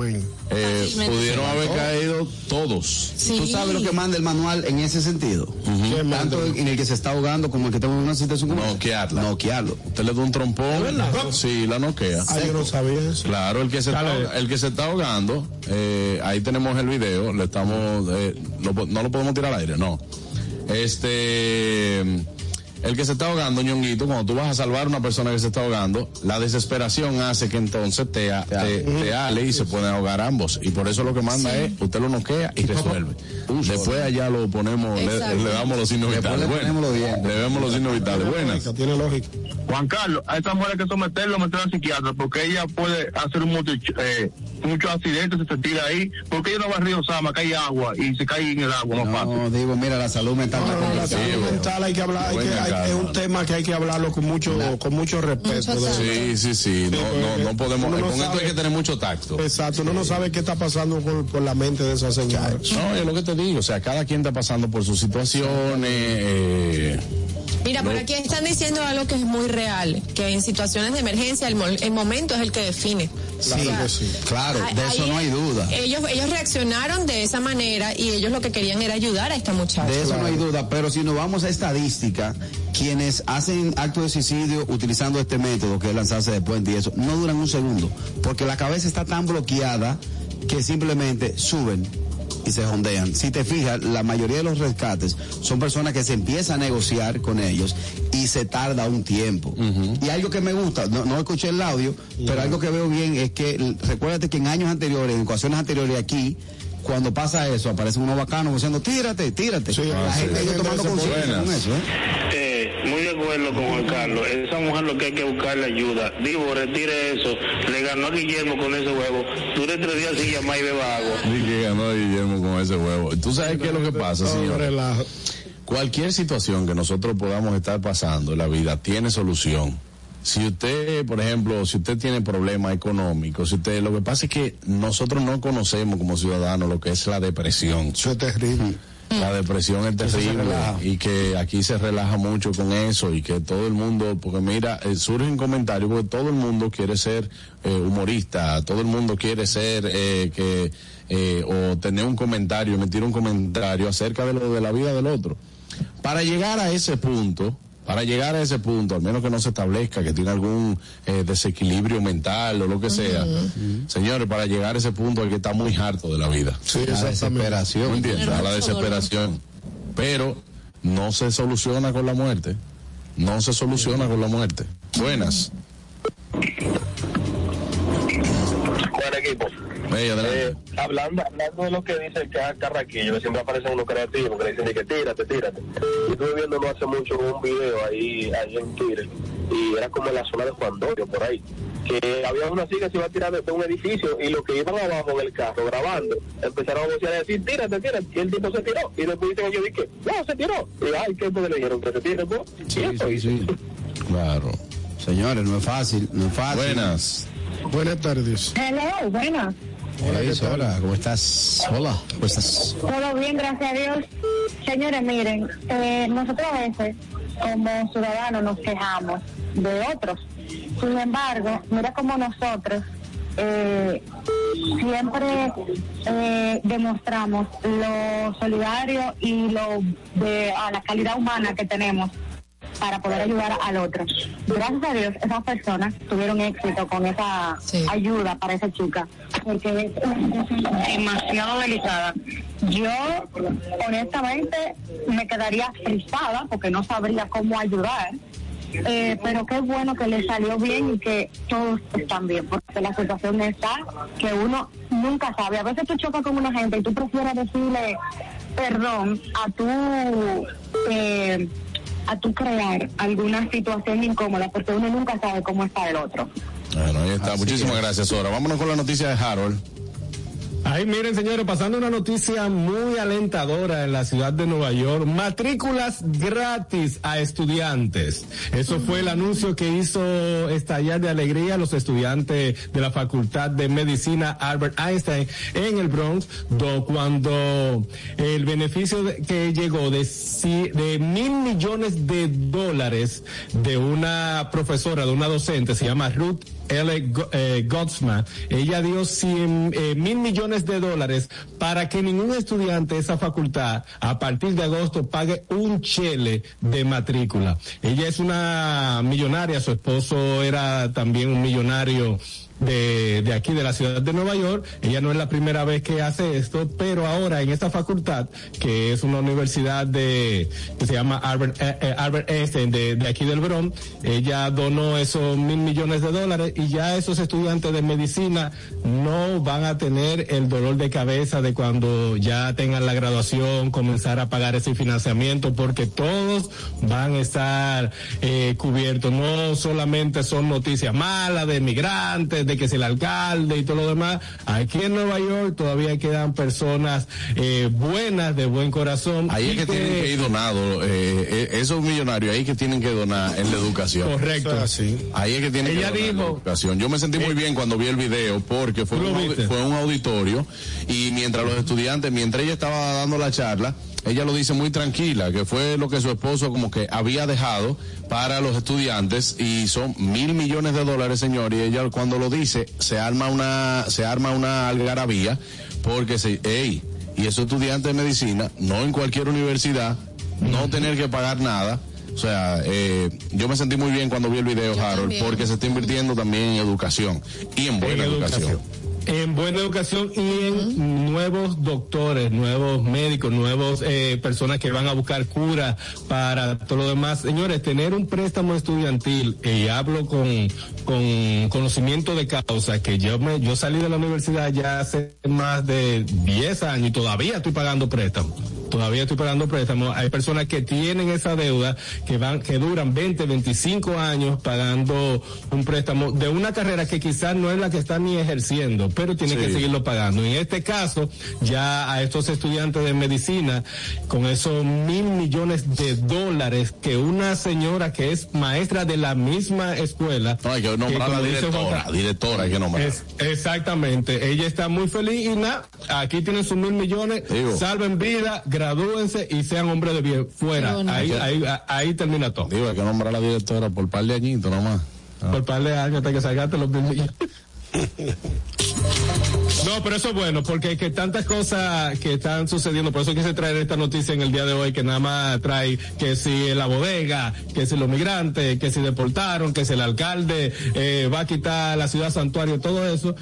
eh, pudieron haber caído todos. Sí. ¿Tú sabes lo que manda el manual en ese sentido? ¿Qué manda? Tanto en el que se está ahogando como el que en una situación como. Noquearla. Noquearlo. Usted le da un trompón, sí, la noquea. Ah, yo no sabía eso. Claro, el que se, Dale. está, el que se está ahogando, eh, ahí tenemos el video, le estamos, eh, lo no lo podemos tirar al aire, no. Este, el que se está ahogando, ñonguito, cuando tú vas a salvar a una persona que se está ahogando, la desesperación hace que entonces te, a- te, te ale y se pueden ahogar ambos. Y por eso lo que manda es, usted lo noquea y resuelve. Después allá lo ponemos, le, damos los signos vitales. le ponemos los Bueno, le vemos los signos vitales. Buenas. Tiene lógica. Juan Carlos, a esta mujer hay que someterlo, meterla al psiquiatra, porque ella puede hacer eh, muchos accidentes, se tira ahí, porque ella no va al río Sama, que hay agua, y se cae en el agua más fácil. No, digo, mira, la salud mental No, está no, la salud bueno. mental hay que hablar, hay que- Venga, hay- calma. Es un tema que hay que hablarlo con mucho, con mucho respeto. Mucho. Sí, sí, sí, no, no, no podemos, no con esto sabe. hay que tener mucho tacto. Exacto, uno no sabe qué está pasando con, por la mente de esa señora. No, es lo que te digo, o sea, cada quien está pasando por sus situaciones. eh, Mira, por No. aquí están diciendo algo que es muy real, que en situaciones de emergencia el, mo- el momento es el que define. Sí, Claro que sí. claro, de eso no hay duda. Ellos, ellos reaccionaron de esa manera y ellos lo que querían era ayudar a esta muchacha. De eso no hay duda, pero si nos vamos a estadística, quienes hacen acto de suicidio utilizando este método, que es lanzarse de puente y eso, no duran un segundo, porque la cabeza está tan bloqueada que simplemente suben y se jondean. Si te fijas, la mayoría de los rescates son personas que se empieza a negociar con ellos y se tarda un tiempo. Y algo que me gusta, no, no escuché el audio, pero algo que veo bien es que, recuérdate que en años anteriores, en ocasiones anteriores aquí, cuando pasa eso, aparecen unos bacanos diciendo, tírate, tírate. Sí, la ah, gente sí. tomando conciencia con eso, ¿eh? Eh, muy de acuerdo con Juan Carlos. Esa mujer lo que hay que buscarle ayuda. Digo, retire eso. Le ganó a Guillermo con ese huevo. Dure tres días sin llamar y beba agua. Di que ganó Guillermo con ese huevo. ¿Tú sabes qué es lo que pasa, No, señor? relajo. Cualquier situación que nosotros podamos estar pasando en la vida tiene solución. Si usted, por ejemplo, si usted tiene problemas económicos, si usted, lo que pasa es que nosotros no conocemos como ciudadanos lo que es la depresión. Eso es terrible. La depresión es terrible y que aquí se relaja mucho con eso y que todo el mundo, porque mira, eh, surgen comentarios porque todo el mundo quiere ser eh, humorista, todo el mundo quiere ser eh, que eh, o tener un comentario, emitir un comentario acerca de lo de la vida del otro. Para llegar a ese punto, para llegar a ese punto, al menos que no se establezca que tiene algún eh, desequilibrio mental o lo que sea, señores, para llegar a ese punto hay que estar muy harto de la vida. Sí, La desesperación. La desesperación. Pero no se soluciona con la muerte. No se soluciona con la muerte. Buenas. Para equipo. Eh, hablando, hablando de lo que dice el Ca- Carraquillo, que siempre aparecen unos creativos que le dicen de que tírate, tírate. Yo estuve viendo no hace mucho un video ahí, ahí en Twitter, y era como en la zona de Juan Dorio, por ahí, que había una chica que se iba a tirar de un edificio y los que iban abajo en el carro grabando empezaron a vocear y decir, tírate, tírate, y el tipo se tiró. Y después dicen ellos, dije, no, se tiró. Y ay, ¿qué le dijeron? Que se tire, pues. Sí, sí, sí. Claro. Señores, no es fácil, no es fácil. Buenas. Buenas tardes. Hello, buenas. Hola, hola, ¿cómo estás? Hola, ¿cómo estás? Todo bien, gracias a Dios. Señores, miren, eh, nosotros a veces como ciudadanos nos quejamos de otros. Sin embargo, mira como nosotros eh, siempre eh, demostramos lo solidario y lo de a la calidad humana que tenemos para poder ayudar al otro. Gracias a Dios, esas personas tuvieron éxito con esa ayuda para esa chica, porque es una situación demasiado delicada. Yo, honestamente, me quedaría frisada porque no sabría cómo ayudar. Eh, pero qué bueno que le salió bien y que todos están bien, porque la situación está que uno nunca sabe. A veces tú chocas con una gente y tú prefieres decirle perdón a tu eh, a tu crear alguna situación incómoda, porque uno nunca sabe cómo está el otro. Bueno, ahí está. Muchísimas gracias, Sora. Vámonos con la noticia de Harold. Ahí miren, señores, pasando una noticia muy alentadora en la ciudad de Nueva York. Matrículas gratis a estudiantes. Eso fue el anuncio que hizo estallar de alegría a los estudiantes de la Facultad de Medicina Albert Einstein en el Bronx, do- cuando el beneficio que llegó de, de mil millones de dólares de una profesora, de una docente, se llama Ruth L. Go- eh, ella dio 100 eh, mil millones de dólares para que ningún estudiante de esa facultad a partir de agosto pague un chele de matrícula. Ella es una millonaria, su esposo era también un millonario de, de aquí de la ciudad de Nueva York. Ella no es la primera vez que hace esto, pero ahora en esta facultad, que es una universidad de, que se llama Albert, eh, eh, Albert Einstein de, de aquí del Bronx, ella donó esos mil millones de dólares y ya esos estudiantes de medicina no van a tener el dolor de cabeza de cuando ya tengan la graduación, comenzar a pagar ese financiamiento, porque todos van a estar eh, cubiertos. No solamente son noticias malas de migrantes, de que es el alcalde y todo lo demás. Aquí en Nueva York todavía quedan personas eh, buenas, de buen corazón. Ahí es que tienen que ir donados, eh, eh, esos millonarios ahí que tienen que donar en la educación. Correcto. Es así. Ahí es que tienen Ella que donar en la educación. Yo me sentí muy bien cuando vi el video porque fue un auditorio y mientras los estudiantes, mientras ella estaba dando la charla, ella lo dice muy tranquila, que fue lo que su esposo como que había dejado para los estudiantes y son mil millones de dólares, señor, y ella cuando lo dice se arma una, se arma una algarabía porque se, ey, y esos estudiantes de medicina, no en cualquier universidad, no tener que pagar nada. O sea, eh, yo me sentí muy bien cuando vi el video, Harold, también. porque se está invirtiendo también en educación y en buena En educación. En buena educación y en nuevos doctores, nuevos médicos, nuevos eh, personas que van a buscar cura para todo lo demás. Señores, tener un préstamo estudiantil, y hablo con, con conocimiento de causa, que yo me, yo salí de la universidad ya hace más de 10 años y todavía estoy pagando préstamo. Todavía estoy pagando préstamos. Hay personas que tienen esa deuda, que van, que duran 20, 25 años pagando un préstamo de una carrera que quizás no es la que están ni ejerciendo, pero tienen Sí. que seguirlo pagando. En este caso, ya a estos estudiantes de medicina, con esos mil millones de dólares que una señora que es maestra de la misma escuela. No, hay que nombrar a la directora, directora hay que nombrar. es- exactamente. Ella está muy feliz y nada, aquí tienen sus mil millones, Digo. salven vida, gradúense y sean hombres de bien. Fuera. Ahí, ahí, ahí termina todo. Digo, hay que nombrar a la directora por par de añitos nomás. Ah. Por par de años hasta que salgaste los mil. No, pero eso es bueno, porque hay que tantas cosas que están sucediendo, por eso quise traer esta noticia en el día de hoy, que nada más trae que si la bodega, que si los migrantes, que si deportaron, que si el alcalde eh, va a quitar la ciudad santuario, todo eso,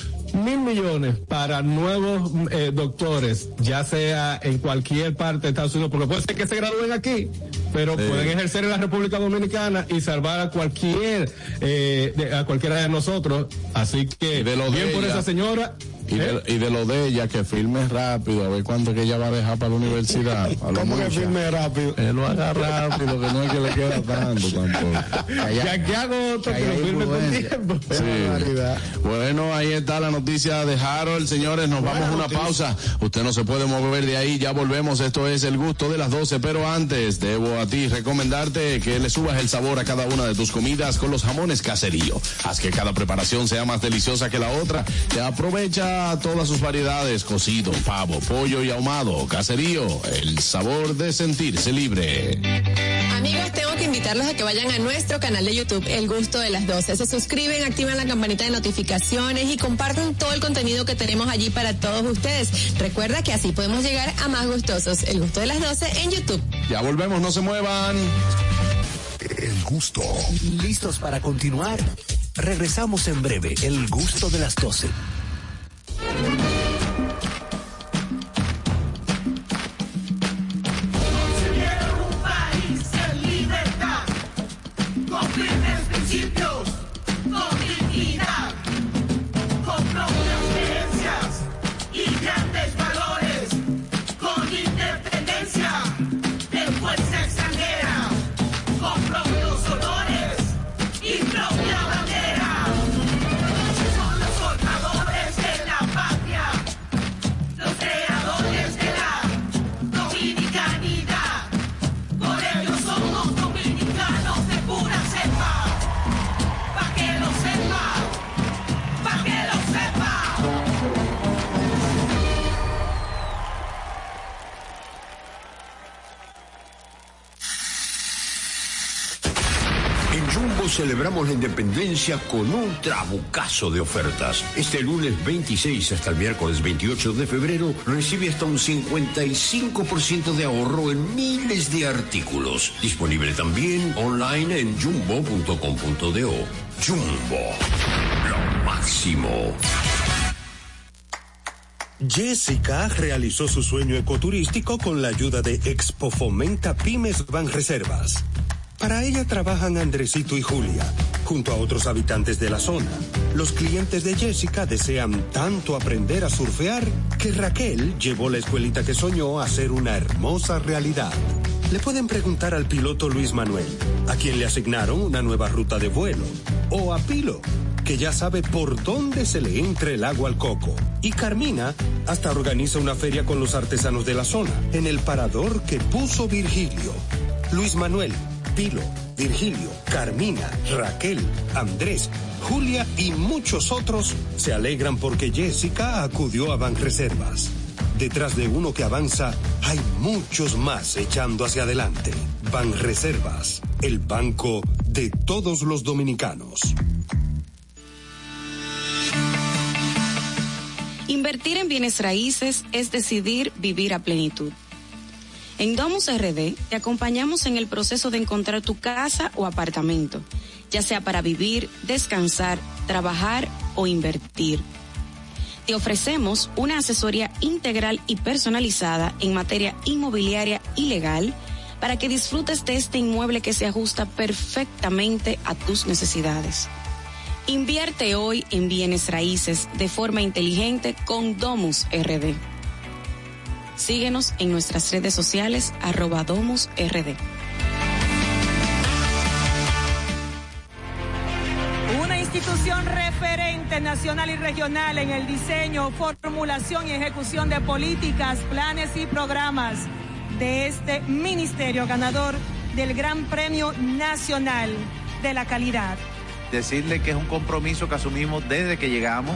mil millones para nuevos eh, doctores, ya sea en cualquier parte de Estados Unidos, porque puede ser que se gradúen aquí, pero Sí. pueden ejercer en la República Dominicana y salvar a cualquier, eh, de- a cualquiera de nosotros, así que de lo bien de por ella. esa señora Y de, y de lo de ella, que filme rápido, a ver cuándo es que ella va a dejar para la universidad. A ¿Cómo que firme rápido? Que lo haga rápido, que no es que le queda tanto tampoco. Ya que hago otro que lo firme con tiempo. Sí. Bueno, ahí está la noticia de Harold. Señores, nos vamos a una pausa. Usted no se puede mover de ahí. Ya volvemos. Esto es el gusto de las 12. Pero antes, debo a ti recomendarte que le subas el sabor a cada una de tus comidas con los jamones caserío. Haz que cada preparación sea más deliciosa que la otra. Te aprovecha todas sus variedades: cocido, pavo, pollo y ahumado. Caserío, el sabor de sentirse libre. Invitarlos a que vayan a nuestro canal de YouTube, El Gusto de las 12. Se suscriben, activan la campanita de notificaciones y comparten todo el contenido que tenemos allí para todos ustedes. Recuerda que así podemos llegar a más gustosos. El Gusto de las 12 en YouTube. Ya volvemos, no se muevan. El gusto. ¿Listos para continuar? Regresamos en breve. El gusto de las 12. Celebramos la independencia con un trabucazo de ofertas. Este lunes 26 hasta el miércoles 28 de febrero recibe hasta un 55% de ahorro en miles de artículos. Disponible también online en jumbo.com.do. Jumbo, lo máximo. Jessica realizó su sueño ecoturístico con la ayuda de Expo Fomenta Pymes Ban Reservas. Para ella trabajan Andresito y Julia, junto a otros habitantes de la zona. Los clientes de Jessica desean tanto aprender a surfear que Raquel llevó la escuelita que soñó a ser una hermosa realidad. Le pueden preguntar al piloto Luis Manuel, a quien le asignaron una nueva ruta de vuelo, o a Pilo, que ya sabe por dónde se le entra el agua al coco. Y Carmina hasta organiza una feria con los artesanos de la zona, en el parador que puso Virgilio. Luis Manuel, Pilo, Virgilio, Carmina, Raquel, Andrés, Julia y muchos otros se alegran porque Jessica acudió a Banreservas. Detrás de uno que avanza, hay muchos más echando hacia adelante. Banreservas, el banco de todos los dominicanos. Invertir en bienes raíces es decidir vivir a plenitud. En Domus RD te acompañamos en el proceso de encontrar tu casa o apartamento, ya sea para vivir, descansar, trabajar o invertir. Te ofrecemos una asesoría integral y personalizada en materia inmobiliaria y legal para que disfrutes de este inmueble que se ajusta perfectamente a tus necesidades. Invierte hoy en bienes raíces de forma inteligente con Domus RD. Síguenos en nuestras redes sociales arroba Domus RD. Una institución referente nacional y regional en el diseño, formulación y ejecución de políticas, planes y programas de este ministerio ganador del Gran Premio Nacional de la Calidad. decirle que es un compromiso que asumimos desde que llegamos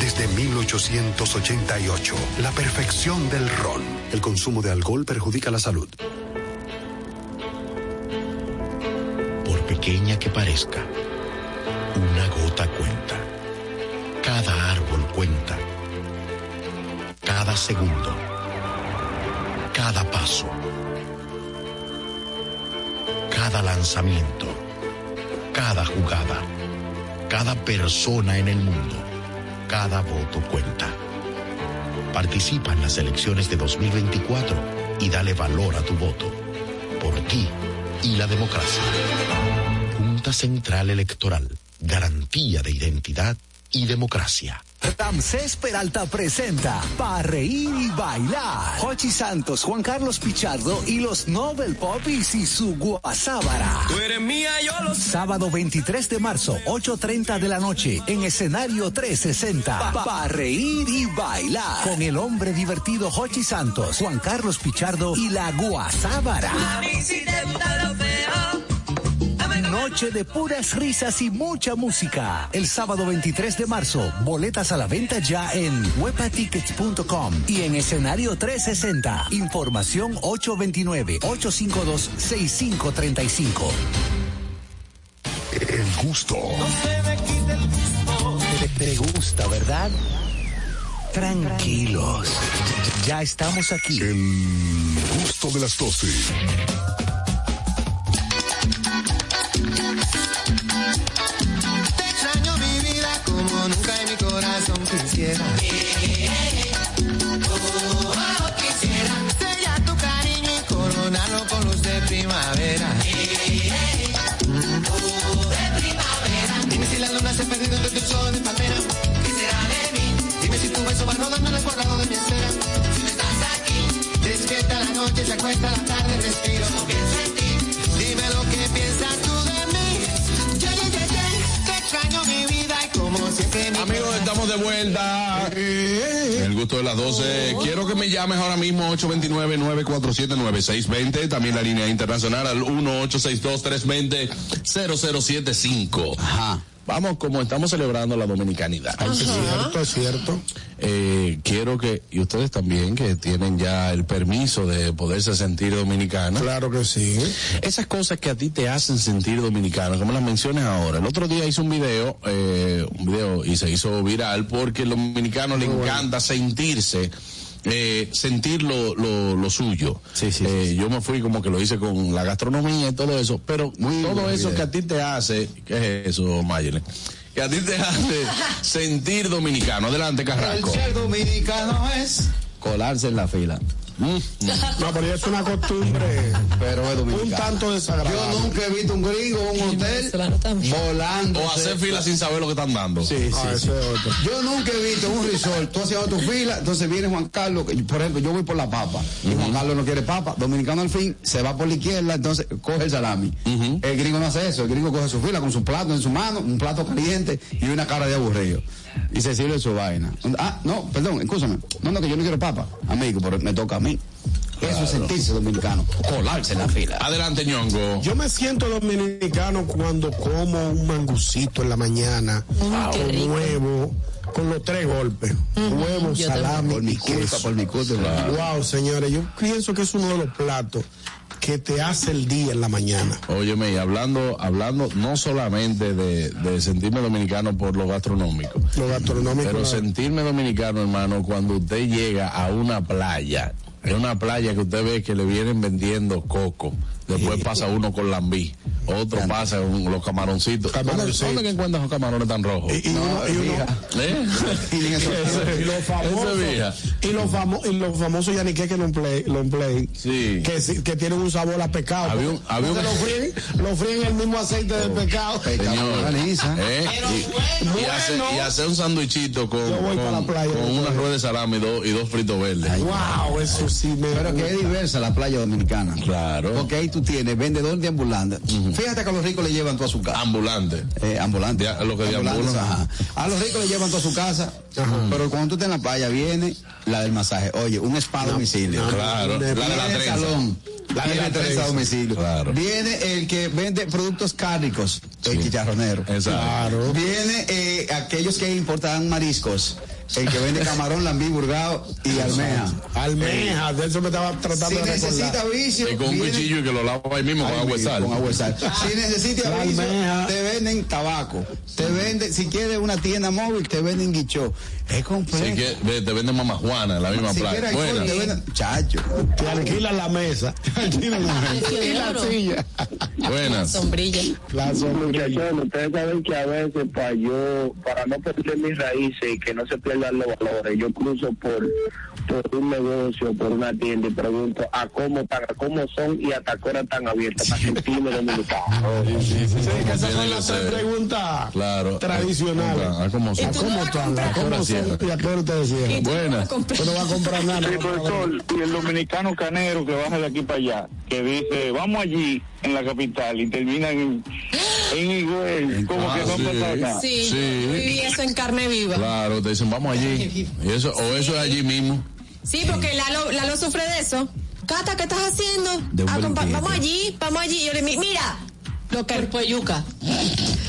desde 1888, la perfección del ron. El consumo de alcohol perjudica la salud. Por pequeña que parezca, una gota cuenta. Cada árbol cuenta. Cada segundo. Cada paso. Cada lanzamiento. Cada jugada. Cada persona en el mundo. Cada voto cuenta. Participa en las elecciones de 2024 y dale valor a tu voto. Por ti y la democracia. Junta Central Electoral. Garantía de identidad y democracia. Ramsés Peralta presenta Pa' reír y bailar. Jochi Santos, Juan Carlos Pichardo y los Nobel Popis y su guasábara. Tú eres mía, yo lo. Sábado 23 de marzo, 8.30 de la noche, en escenario 360. Pa, pa' reír y bailar. Con el hombre divertido Jochi Santos, Juan Carlos Pichardo y la guasábara. Mami, si te gusta lo feo. Noche de puras risas y mucha música. El sábado 23 de marzo, boletas a la venta ya en webatickets.com y en escenario 360. Información 829-852-6535. El gusto. Te, te gusta, ¿verdad? Tranquilos. Ya estamos aquí. El gusto de las 12. Como nunca en mi corazón quisiera. Oh, quisiera sellar tu cariño y coronarlo con luz de primavera. Dime si la luna se perdido entre tus ojos de palmera. ¿Qué será de mí? Dime si tu beso va rodando en el cuadrado de mi esfera. Si no estás aquí, despierta la noche, se acuesta la tarde, respiro, no pienso Amigos, estamos de vuelta. El gusto de las 12. Quiero que me llames ahora mismo 829-947-9620. También la línea internacional al 1-862-320-0075. Ajá. Vamos, como estamos celebrando la dominicanidad. Es cierto, es cierto. Eh, quiero que, y ustedes también, que tienen ya el permiso de poderse sentir dominicana. Claro que sí. Esas cosas que a ti te hacen sentir dominicano, como las menciones ahora. El otro día hice un video, eh, un video y se hizo viral porque al dominicano le encanta sentirse. Eh, sentir lo, lo, lo suyo. Eh, Yo me fui como que lo hice con la gastronomía y todo eso, pero todo eso idea. que a ti te hace, ¿qué es eso, Mayele? Que a ti te hace sentir dominicano. Adelante, Carrasco. ser dominicano es Colarse en la fila. No, pero es una costumbre. Pero es dominicano. Un tanto desagradable. Yo nunca he visto un gringo en un hotel volando. O hacer fila sin saber lo que están dando. Sí, sí, Ah, sí. otro. Yo nunca he visto un resort, tú haciendo tu fila, entonces viene Juan Carlos, que, por ejemplo, yo voy por la papa, y Juan Carlos no quiere papa, dominicano al fin, se va por la izquierda, entonces coge el salami. El gringo no hace eso, el gringo coge su fila con su plato en su mano, un plato caliente y una cara de aburrido. Y se sirve su vaina. Ah, no, perdón, escúchame. No, no, que yo no quiero papa, amigo, pero me toca a mí. Eso es sentirse dominicano, colarse en la fila. Adelante, ñongo. Yo me siento dominicano cuando como un mangucito en la mañana, con huevo, con los tres golpes. Huevo, yo salami. Por mi culpa, queso. por mi culpa. Wow, señores, yo pienso que es uno de los platos que te hace el día en la mañana. Óyeme, y hablando, hablando no solamente de, de sentirme dominicano por lo gastronómico, Lo gastronómico. pero sentirme dominicano, hermano, cuando usted llega a una playa, es una playa que usted ve que le vienen vendiendo coco, Después pasa uno con lambí. Otro pasa con los camaroncitos. ¿Dónde, Camaroncitos. dónde que encuentras los camarones tan rojos? Y, y uno- y uno- ¿Eh? y los famosos y los, famo- y los famosos yaniqué que lo empleen, Sí. que, tienen un sabor a pescado. Había un- había Porque un- lo fríen, lo fríen en el mismo aceite del pescado. Señor, ¿eh? y, y hace, y hace un sándwichito con, playa una rueda de salami y dos, y dos fritos verdes. Wow, eso sí me Pero que es diversa la playa dominicana. Claro. Porque ahí tú tienes vendedor de ambulante. Fíjate que a los ricos le llevan todo a su casa. Ambulante. Eh, ambulante. De- lo que ajá. A los ricos le llevan todo a su casa. Pero cuando tú estás en la playa, viene la del masaje. Oye, un spa a domicilio. Claro, la de la trenza. salón. La de viene la trenza a domicilio. Claro. Viene el que vende productos cárnicos, el chicharronero. Exacto. Viene eh, aquellos que importan mariscos. El que vende camarón, lambí, burgao y almeja. Almeja, de eso me estaba tratando Si de recordar. necesita vicio, Y con un cuchillo y que lo lava ahí mismo con agua sal. Con agua y sal. Si necesita La vicio, almeja. te venden tabaco. Te venden, si quieres una tienda móvil, te venden guichó. Es Si completo. que- ve, te venden mamá Juana en la misma Si playa. quieres te venden. Chacho. Te alquilan la mesa. Te alquilan la mesa. Y la silla. Buenas. Sombrilla. La sombrilla. Muchachos, ustedes saben que a veces para yo, para no perder mis raíces y que no se pierdan los valores, yo cruzo por, por un negocio, por una tienda y pregunto a cómo están, a cómo son y hasta qué hora están abiertas para sentirme dominicano. Sí, que esas Tiene son que las ser. tres preguntas Claro. tradicionales. ¿A cómo son? ¿A cómo están? ¿A cómo son? ¿Y a qué hora ustedes cierran? Buenas. Tú no vas a comprar nada. Sí, no vas a comprar profesor, y el dominicano canero que baja de aquí para allá, que dice, vamos allí en la capital y termina en, en Higüey, como que no sí. Sí, Sí. viví eso en carne viva. Claro, te dicen, vamos allí. Y eso, o eso es allí mismo. Sí, porque Lalo, Lalo sufre de eso. Cata, ¿qué estás haciendo? Ah, vamos allí, vamos allí. Yo le mi- mira, lo que cuerpo de yuca.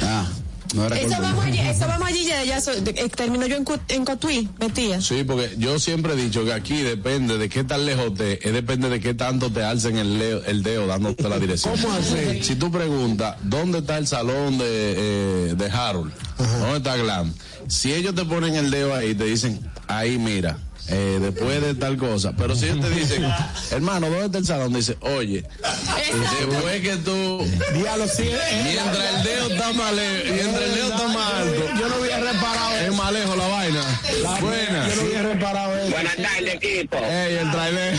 Ah, no era Eso vamos allí, eso vamos allí, ya, ya eh, termino yo en, Cotuí, metía. Sí, porque yo siempre he dicho que aquí depende de qué tan lejos te, es depende de qué tanto te alcen el, leo- el dedo dándote la dirección. ¿Cómo así? Si tú preguntas, ¿dónde está el salón de, eh, de Harold? ¿Dónde está Glam? Si ellos te ponen el dedo ahí, te dicen, ahí mira, eh, después de tal cosa. Pero si ellos te dicen, hermano, ¿dónde está el salón? Dice, oye, después que tú, Diablo, sí, eh, mientras el dedo está más lejos, mientras el dedo está más alto, Yo no había reparado es eso. más lejos la vaina. Buena. Yo no había reparado eso. Buenas tardes, equipo. Ey, el trailer.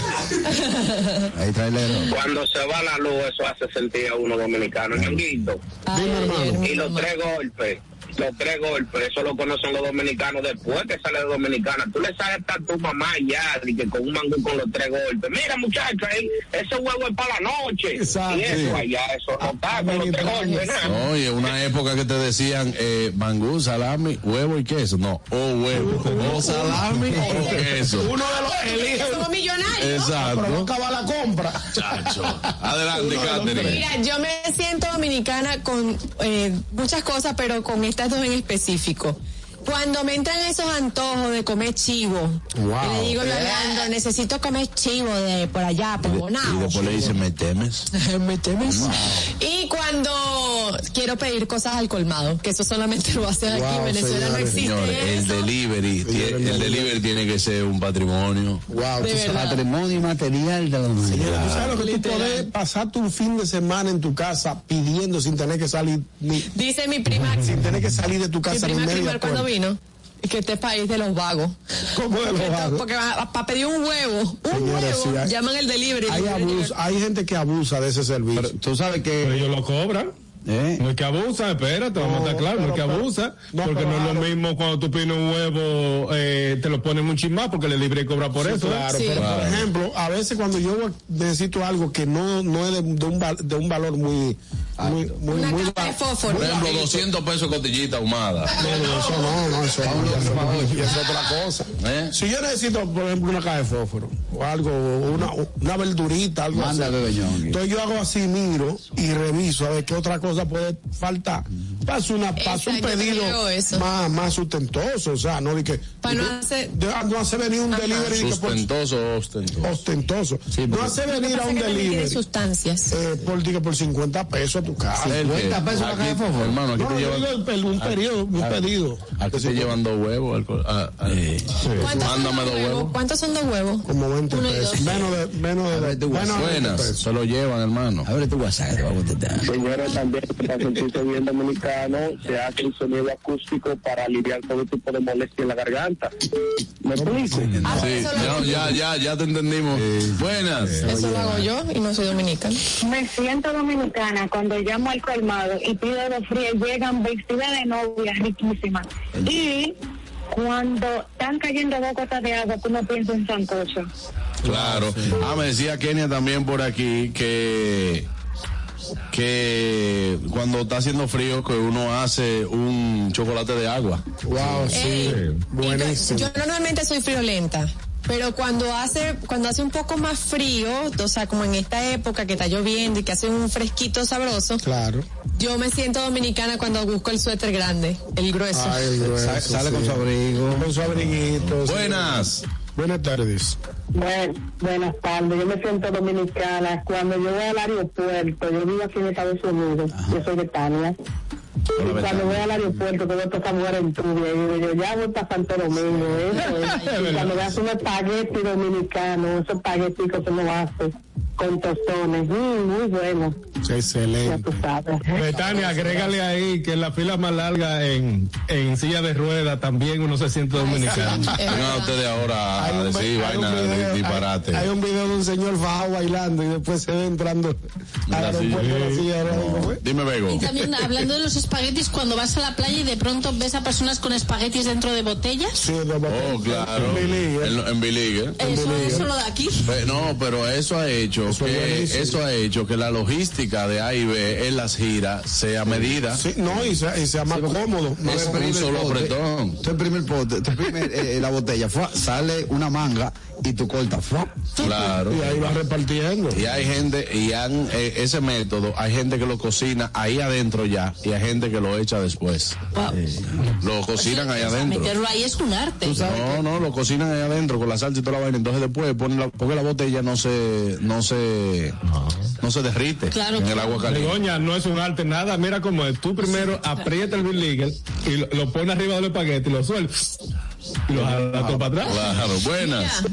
Ahí trailero. Cuando se va la luz, eso hace sentir a uno dominicano. Ñonguito. Dime, hermano. Y los tres golpes, los tres golpes, eso lo conocen los dominicanos después que sale de Dominicana. Tú le sabes a tu mamá ya, y que con un mangú con los tres golpes. Mira, muchacho, ahí, ese huevo es para la noche. Exacto. Y eso allá, eso no está con los tres golpes, nada. Oye, una época que te decían eh, mangú, salami, huevo y queso. No, o huevo, o salami o queso. Uno de los elige. Somos millonarios. Pero va a Exacto. acabar la compra. Chacho. Adelante, Catherine. Mira, yo me siento dominicana con eh, muchas cosas, pero con estas en específico. Cuando me entran esos antojos de comer chivo, Wow. y le digo yo necesito comer chivo de por allá, por Y Bonao. después le dicen, ¿me temes? Me temes. Y cuando quiero pedir cosas al colmado, que eso solamente lo hacen aquí, en Venezuela no existe señores, el eso. delivery, el delivery tiene que ser un patrimonio. Wow. Patrimonio material de la humanidad. Señora, tú sabes lo que tú podés pasar tu fin de semana en tu casa pidiendo sin tener que salir ni, Dice mi prima, sin tener que salir de tu mi casa ni prima media cuando puerta. Que este país de los vagos. ¿Cómo de los Porque- vagos? Porque para pedir un huevo, un huevo, sí, hay- llaman el delivery. Hay, abuso, hay gente que abusa de ese servicio. Pero tú sabes Pero que. ellos lo cobran. ¿Eh? No es que abusa, espérate, vamos a estar claros, no es que abusa, no, porque no es lo claro. mismo cuando tú pides un huevo, eh, te lo ponen un chin más porque el libre cobra por Sí, eso. ¿eh? Claro, Sí. pero por Claro. ejemplo, a veces cuando yo necesito algo que no, no es de, de un, val- de un valor muy, muy, muy, Una muy caja de ba- fósforo. Por ejemplo, 200 pesos cotillita ahumada. No, no, eso no, no, eso no, es otra cosa. ¿Eh? Si yo necesito, por ejemplo, una caja de fósforo o algo, una, una verdurita, algo Mándale, así. Entonces yo hago así, miro y reviso a ver qué otra cosa puede faltar Pasa una, pasa un pedido eso. más, más sustentoso, o sea, no de que. Para de no hacer- de- no hace venir un Ajá. delivery de que por- Sustentoso ostentoso. ostentoso. no porque- hace venir a un delivery sustancias. eh, por, diga, por 50 pesos a tu casa. ¿El qué? 50 pesos una Aquí, caja de fósforo. Hermano, aquí No, te no, llevan. un periodo, un Ah, pedido. Aquí te llevan dos huevos. alcohol- ah, ah, ¿Cuántos son Mándame dos huevos? ¿Cuántos son dos huevos? Como 20 Uno y pesos. Menos de, menos de, menos de 20 Buenas, pesos. se lo llevan, hermano. Abre tu WhatsApp, te voy a contestar. Señores, también para sentirse bien dominicano, se hace un sonido acústico para aliviar todo tipo de molestia en la garganta. ¿Me explico? Ah, Sí, lo, ya, ya, ya, ya te entendimos. Buenas. eso lo hago yo y no soy dominicana. Me siento dominicana cuando llamo al colmado y pido dos frías, llegan vestidas de novia, riquísimas. Y cuando están cayendo dos gotas de agua, tú no piensas en sancocho. Claro. Ah, me decía Kenia también por aquí que que cuando está haciendo frío que uno hace un chocolate de agua. Wow, sí. Ey, Buenísimo. Yo normalmente soy friolenta. Pero cuando hace, cuando hace un poco más frío, o sea, como en esta época que está lloviendo y que hace un fresquito sabroso, Claro. yo me siento dominicana cuando busco el suéter grande, el grueso. Ay, el grueso, Sale, sale con su abrigo. Con su abriguito. sí. Buenas. Tardes. Bueno, buenas tardes. Yo me siento dominicana cuando yo voy al aeropuerto. Yo vivo aquí en Estados Unidos. Yo soy de Tania. Y cuando voy al aeropuerto, que veo a todas esas mujeres en trubia, y digo yo, ya voy para Santo Domingo. Eso es. Y cuando veas un espagueti dominicano, esos espagueticos que uno hace con tostones, mm, muy bueno. Excelente. Betania, agrégale ahí que en la fila más larga en, en silla de rueda también uno se siente dominicano. Vengan ustedes ahora Hay a un, decir vaina de disparate. hay- hay un video de un señor bajado bailando y después se ve entrando al La silla. Dime, Bego. Y también hablando de los espaguetis, cuando vas a la playa y de pronto ves a personas con espaguetis dentro de botellas, Sí, de Oh, claro. en Billy, ¿eh? En, en Billy, ¿eh? eso, eso lo de aquí. No, pero eso ha hecho Eso es que eso ha hecho que la logística de A y B en las giras sea medida. Sí, no, y sea, y sea más cómodo. Más Es un solo apretón. Exprimes el pote, tú exprimes eh, la botella, ¡fua! sale una manga y tú cortas. ¡fua! Claro. Y ahí va repartiendo. Y hay gente, y han, eh, ese método, hay gente que lo cocina ahí adentro ya, y hay gente que lo echa después. Lo cocinan ahí O sea, adentro. meterlo ahí es un arte. No, no, lo cocinan ahí adentro con la salsa y toda la vaina. Entonces después ponen la, porque la botella no se, no se, no se derrite Claro, en el agua caliente. Begoña, no es un arte nada, mira cómo es. Tú primero aprieta el Bill Legal y lo, lo pones arriba del espagueti y lo sueltas. Lo jalas todo para atrás. Claro, buenas.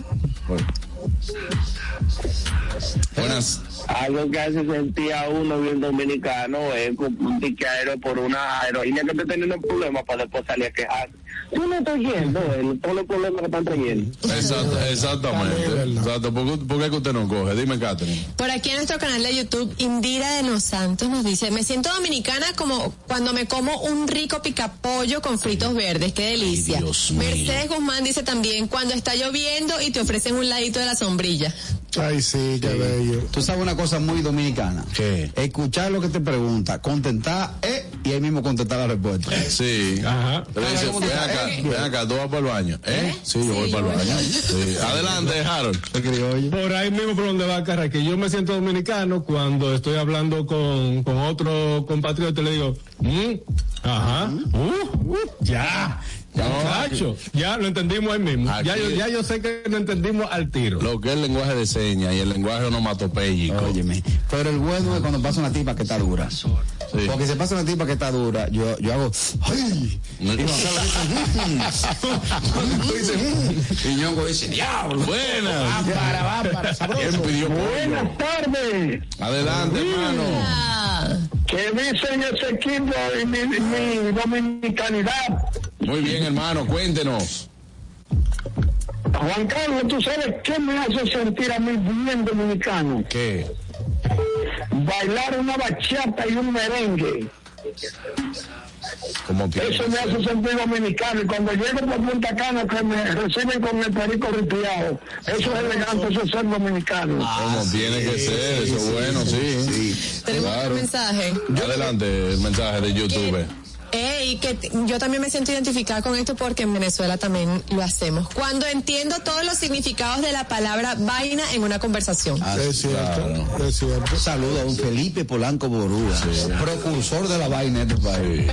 Buenas. Algo que hace sentir a uno bien dominicano es un aéreo por una aerolínea que está teniendo problemas para después salir a quejar. Yo no estoy yendo, el, todos los problemas que están trayendo. Exacto, exactamente. Exacto. ¿Por, qué- por qué que usted no coge? Dime, Catherine. Por aquí en nuestro canal de YouTube, Indira de los Santos nos dice, me siento dominicana como cuando me como un rico picapollo con fritos verdes, qué delicia. Dios mío. Mercedes Guzmán dice también, cuando está lloviendo y te ofrecen un ladito de la sombrilla. Ay, sí, qué bello. Tú sabes una cosa muy dominicana. ¿Qué? Escuchar lo que te pregunta, contestar, eh, y ahí mismo contestar la respuesta. Sí. Ajá. Te dice, ¿cómo tú ven acá, ¿Eh? ven acá, tú vas para el baño. ¿Eh? Sí, yo voy Sí, para el baño. Sí. Adelante, Harold. Por ahí mismo por donde va Carra, que yo me siento dominicano cuando estoy hablando con, con otro compatriota y le digo, "Mm, ajá, uh, uh, ya, ya, No, muchacho, ya lo entendimos ahí mismo. Aquí- Ya yo, ya yo sé que lo entendimos al tiro. Lo que es el lenguaje de señas y el lenguaje onomatopéyico. Óyeme, pero el bueno es cuando pasa una tipa que está dura. Porque si pasa una tipa que está dura, yo, yo hago, ¡ay! No- Y "Mm". "Mm". y Ñongo dice, ¡diablo! Buenas. Para, va, para. Buenas tardes. Adelante, hermano. ¿Qué dicen ese equipo y mi, mi dominicanidad? Muy bien, hermano, cuéntenos. Juan Carlos, ¿tú sabes qué me hace sentir a mí bien dominicano? ¿Qué? Bailar una bachata y un merengue. ¿Cómo tiene Eso me hace sentir dominicano. Y cuando llego por Punta Cana, que me reciben con el perico ripiado. Eso es elegante, eso es ser dominicano. Como tiene que ser, eso es bueno, sí. tenemos Claro. un mensaje. Adelante, el mensaje de YouTube. Ahí que yo también me siento identificada con esto porque en Venezuela también lo hacemos. Cuando entiendo todos los significados de la palabra vaina en una conversación. es cierto, es cierto. Saludo a un Felipe Polanco Borúa, precursor de la vaina en este país.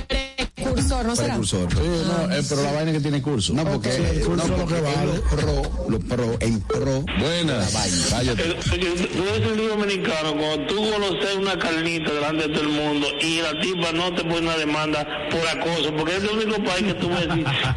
Precursor, ¿no será? Precursor. Sí, no, eh, pero la vaina que tiene curso. No, porque, Sí, el curso no, lo que porque vale. pro, lo pro, en pro. Buenas. La vaina. Tú eres un dominicano, cuando tú conoces una carnita delante de todo el mundo y la tipa no te pone una demanda por acoso, porque es el único país que tú ves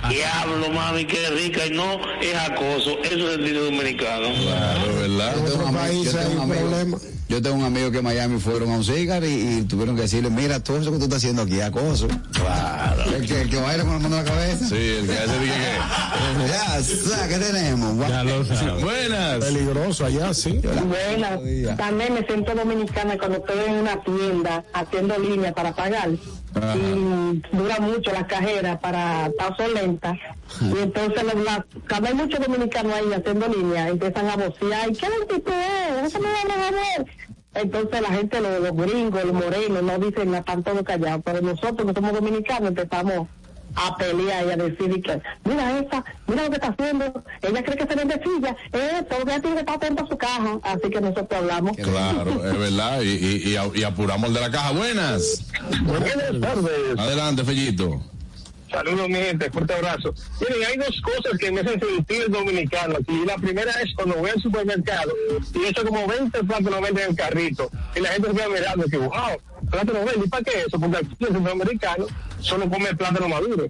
diablo, mami, qué rica, y no es acoso, eso es el estilo dominicano. Claro, ¿verdad? Yo tengo, un amigo, yo tengo un amigo que en Miami fueron a un cigar y, y tuvieron que decirle, mira, todo eso que tú estás haciendo aquí es acoso. Claro. El que, el que baila con la mano en la cabeza. Sí, el que hace dije que. Ya, ¿qué tenemos? Ya lo sabes. Buenas. Peligroso allá, sí. Buenas. También me siento dominicana cuando estoy en una tienda haciendo línea para pagar. Y dura mucho la cajera para paso lenta. Y entonces los, la, hay muchos dominicanos ahí haciendo línea, empiezan a vocear. ¿Y qué tipo es? Eso me va a ver. Entonces la gente, los, los gringos, los morenos, no dicen nada, están todos callados. Pero nosotros que somos dominicanos empezamos a pelear y a decir que, mira esa, mira lo que está haciendo, ella cree que se vende silla, eh, todavía tiene que estar atento a su caja, así que nosotros hablamos. Claro, es verdad. Y, y, y, y apuramos el de la caja. Buenas. Buenas tardes. Adelante, Fellito. Saludos, mi gente, fuerte abrazo. Miren, hay dos cosas que me hacen sentir dominicano aquí. La primera es cuando voy al supermercado y eso como 20 platos no venden en el carrito. Y la gente se queda mirando que, wow, plátano verde. ¿Y para qué eso? Porque aquí el supermercano solo come plátano maduro.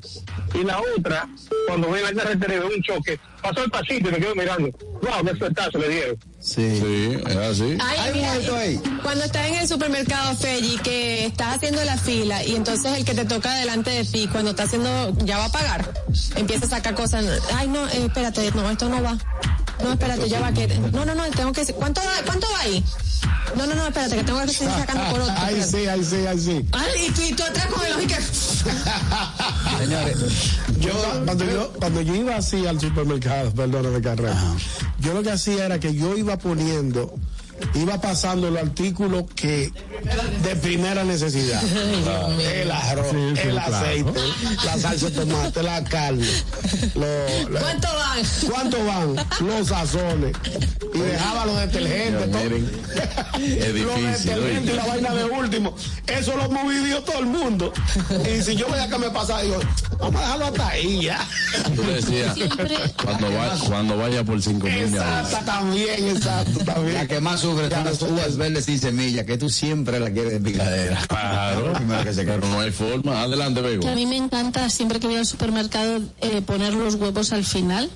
Y la otra, cuando voy en la carretera y veo un choque, paso el pasito y me quedo mirando. Wow, qué suertazo le dieron. Sí. Sí, es así. Ay, mira, Cuando estás en el supermercado, Felly, que estás haciendo la fila y entonces el que te toca delante de ti, cuando está haciendo, ya va a pagar, empieza a sacar cosas. Ay, no, eh, espérate, no, esto no va. No, espérate, ya va. Que, no, no, no, tengo que. ¿Cuánto va, cuánto va ahí? No, no, no, espérate, que tengo que seguir sacando por otro. Ahí sí, ahí sí, ahí sí. Ay, y tú, y tú atrás con el que. Señores, Yo, cuando yo, cuando yo iba así al supermercado, perdóname carrera, yo lo que hacía era que yo iba poniendo, iba pasando los artículos que de primera necesidad. El arroz, Sí, sí, el claro. aceite, la salsa de tomate, la carne. lo- la- ¿Cuánto van? ¿Cuánto van? Los sazones. Y dejaba los detergentes. todo. Miren, es Los detergentes y la vaina de último. Eso lo movió todo el mundo. Y si yo veía que me pasaba, digo, vamos a dejarlo hasta ahí ya. Tú decías, cuando, va, cuando vaya por cinco mil ya. Exacto, también, exacto, también. la que más sufre son las uvas verdes sin semilla, que tú siempre la quieres de picadera. Claro, Primero que se pero no hay forma. Adelante, Bego. Que a mí me encanta siempre que voy al supermercado eh, poner los huevos al final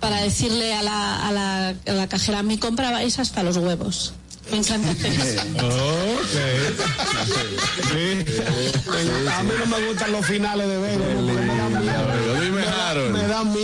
para decirle a la, a la, a la cajera, mi compra vais hasta los huevos. Me encanta hacer eso. A mí no me gustan los finales de ver. Dime, Harold. Me dan miedo.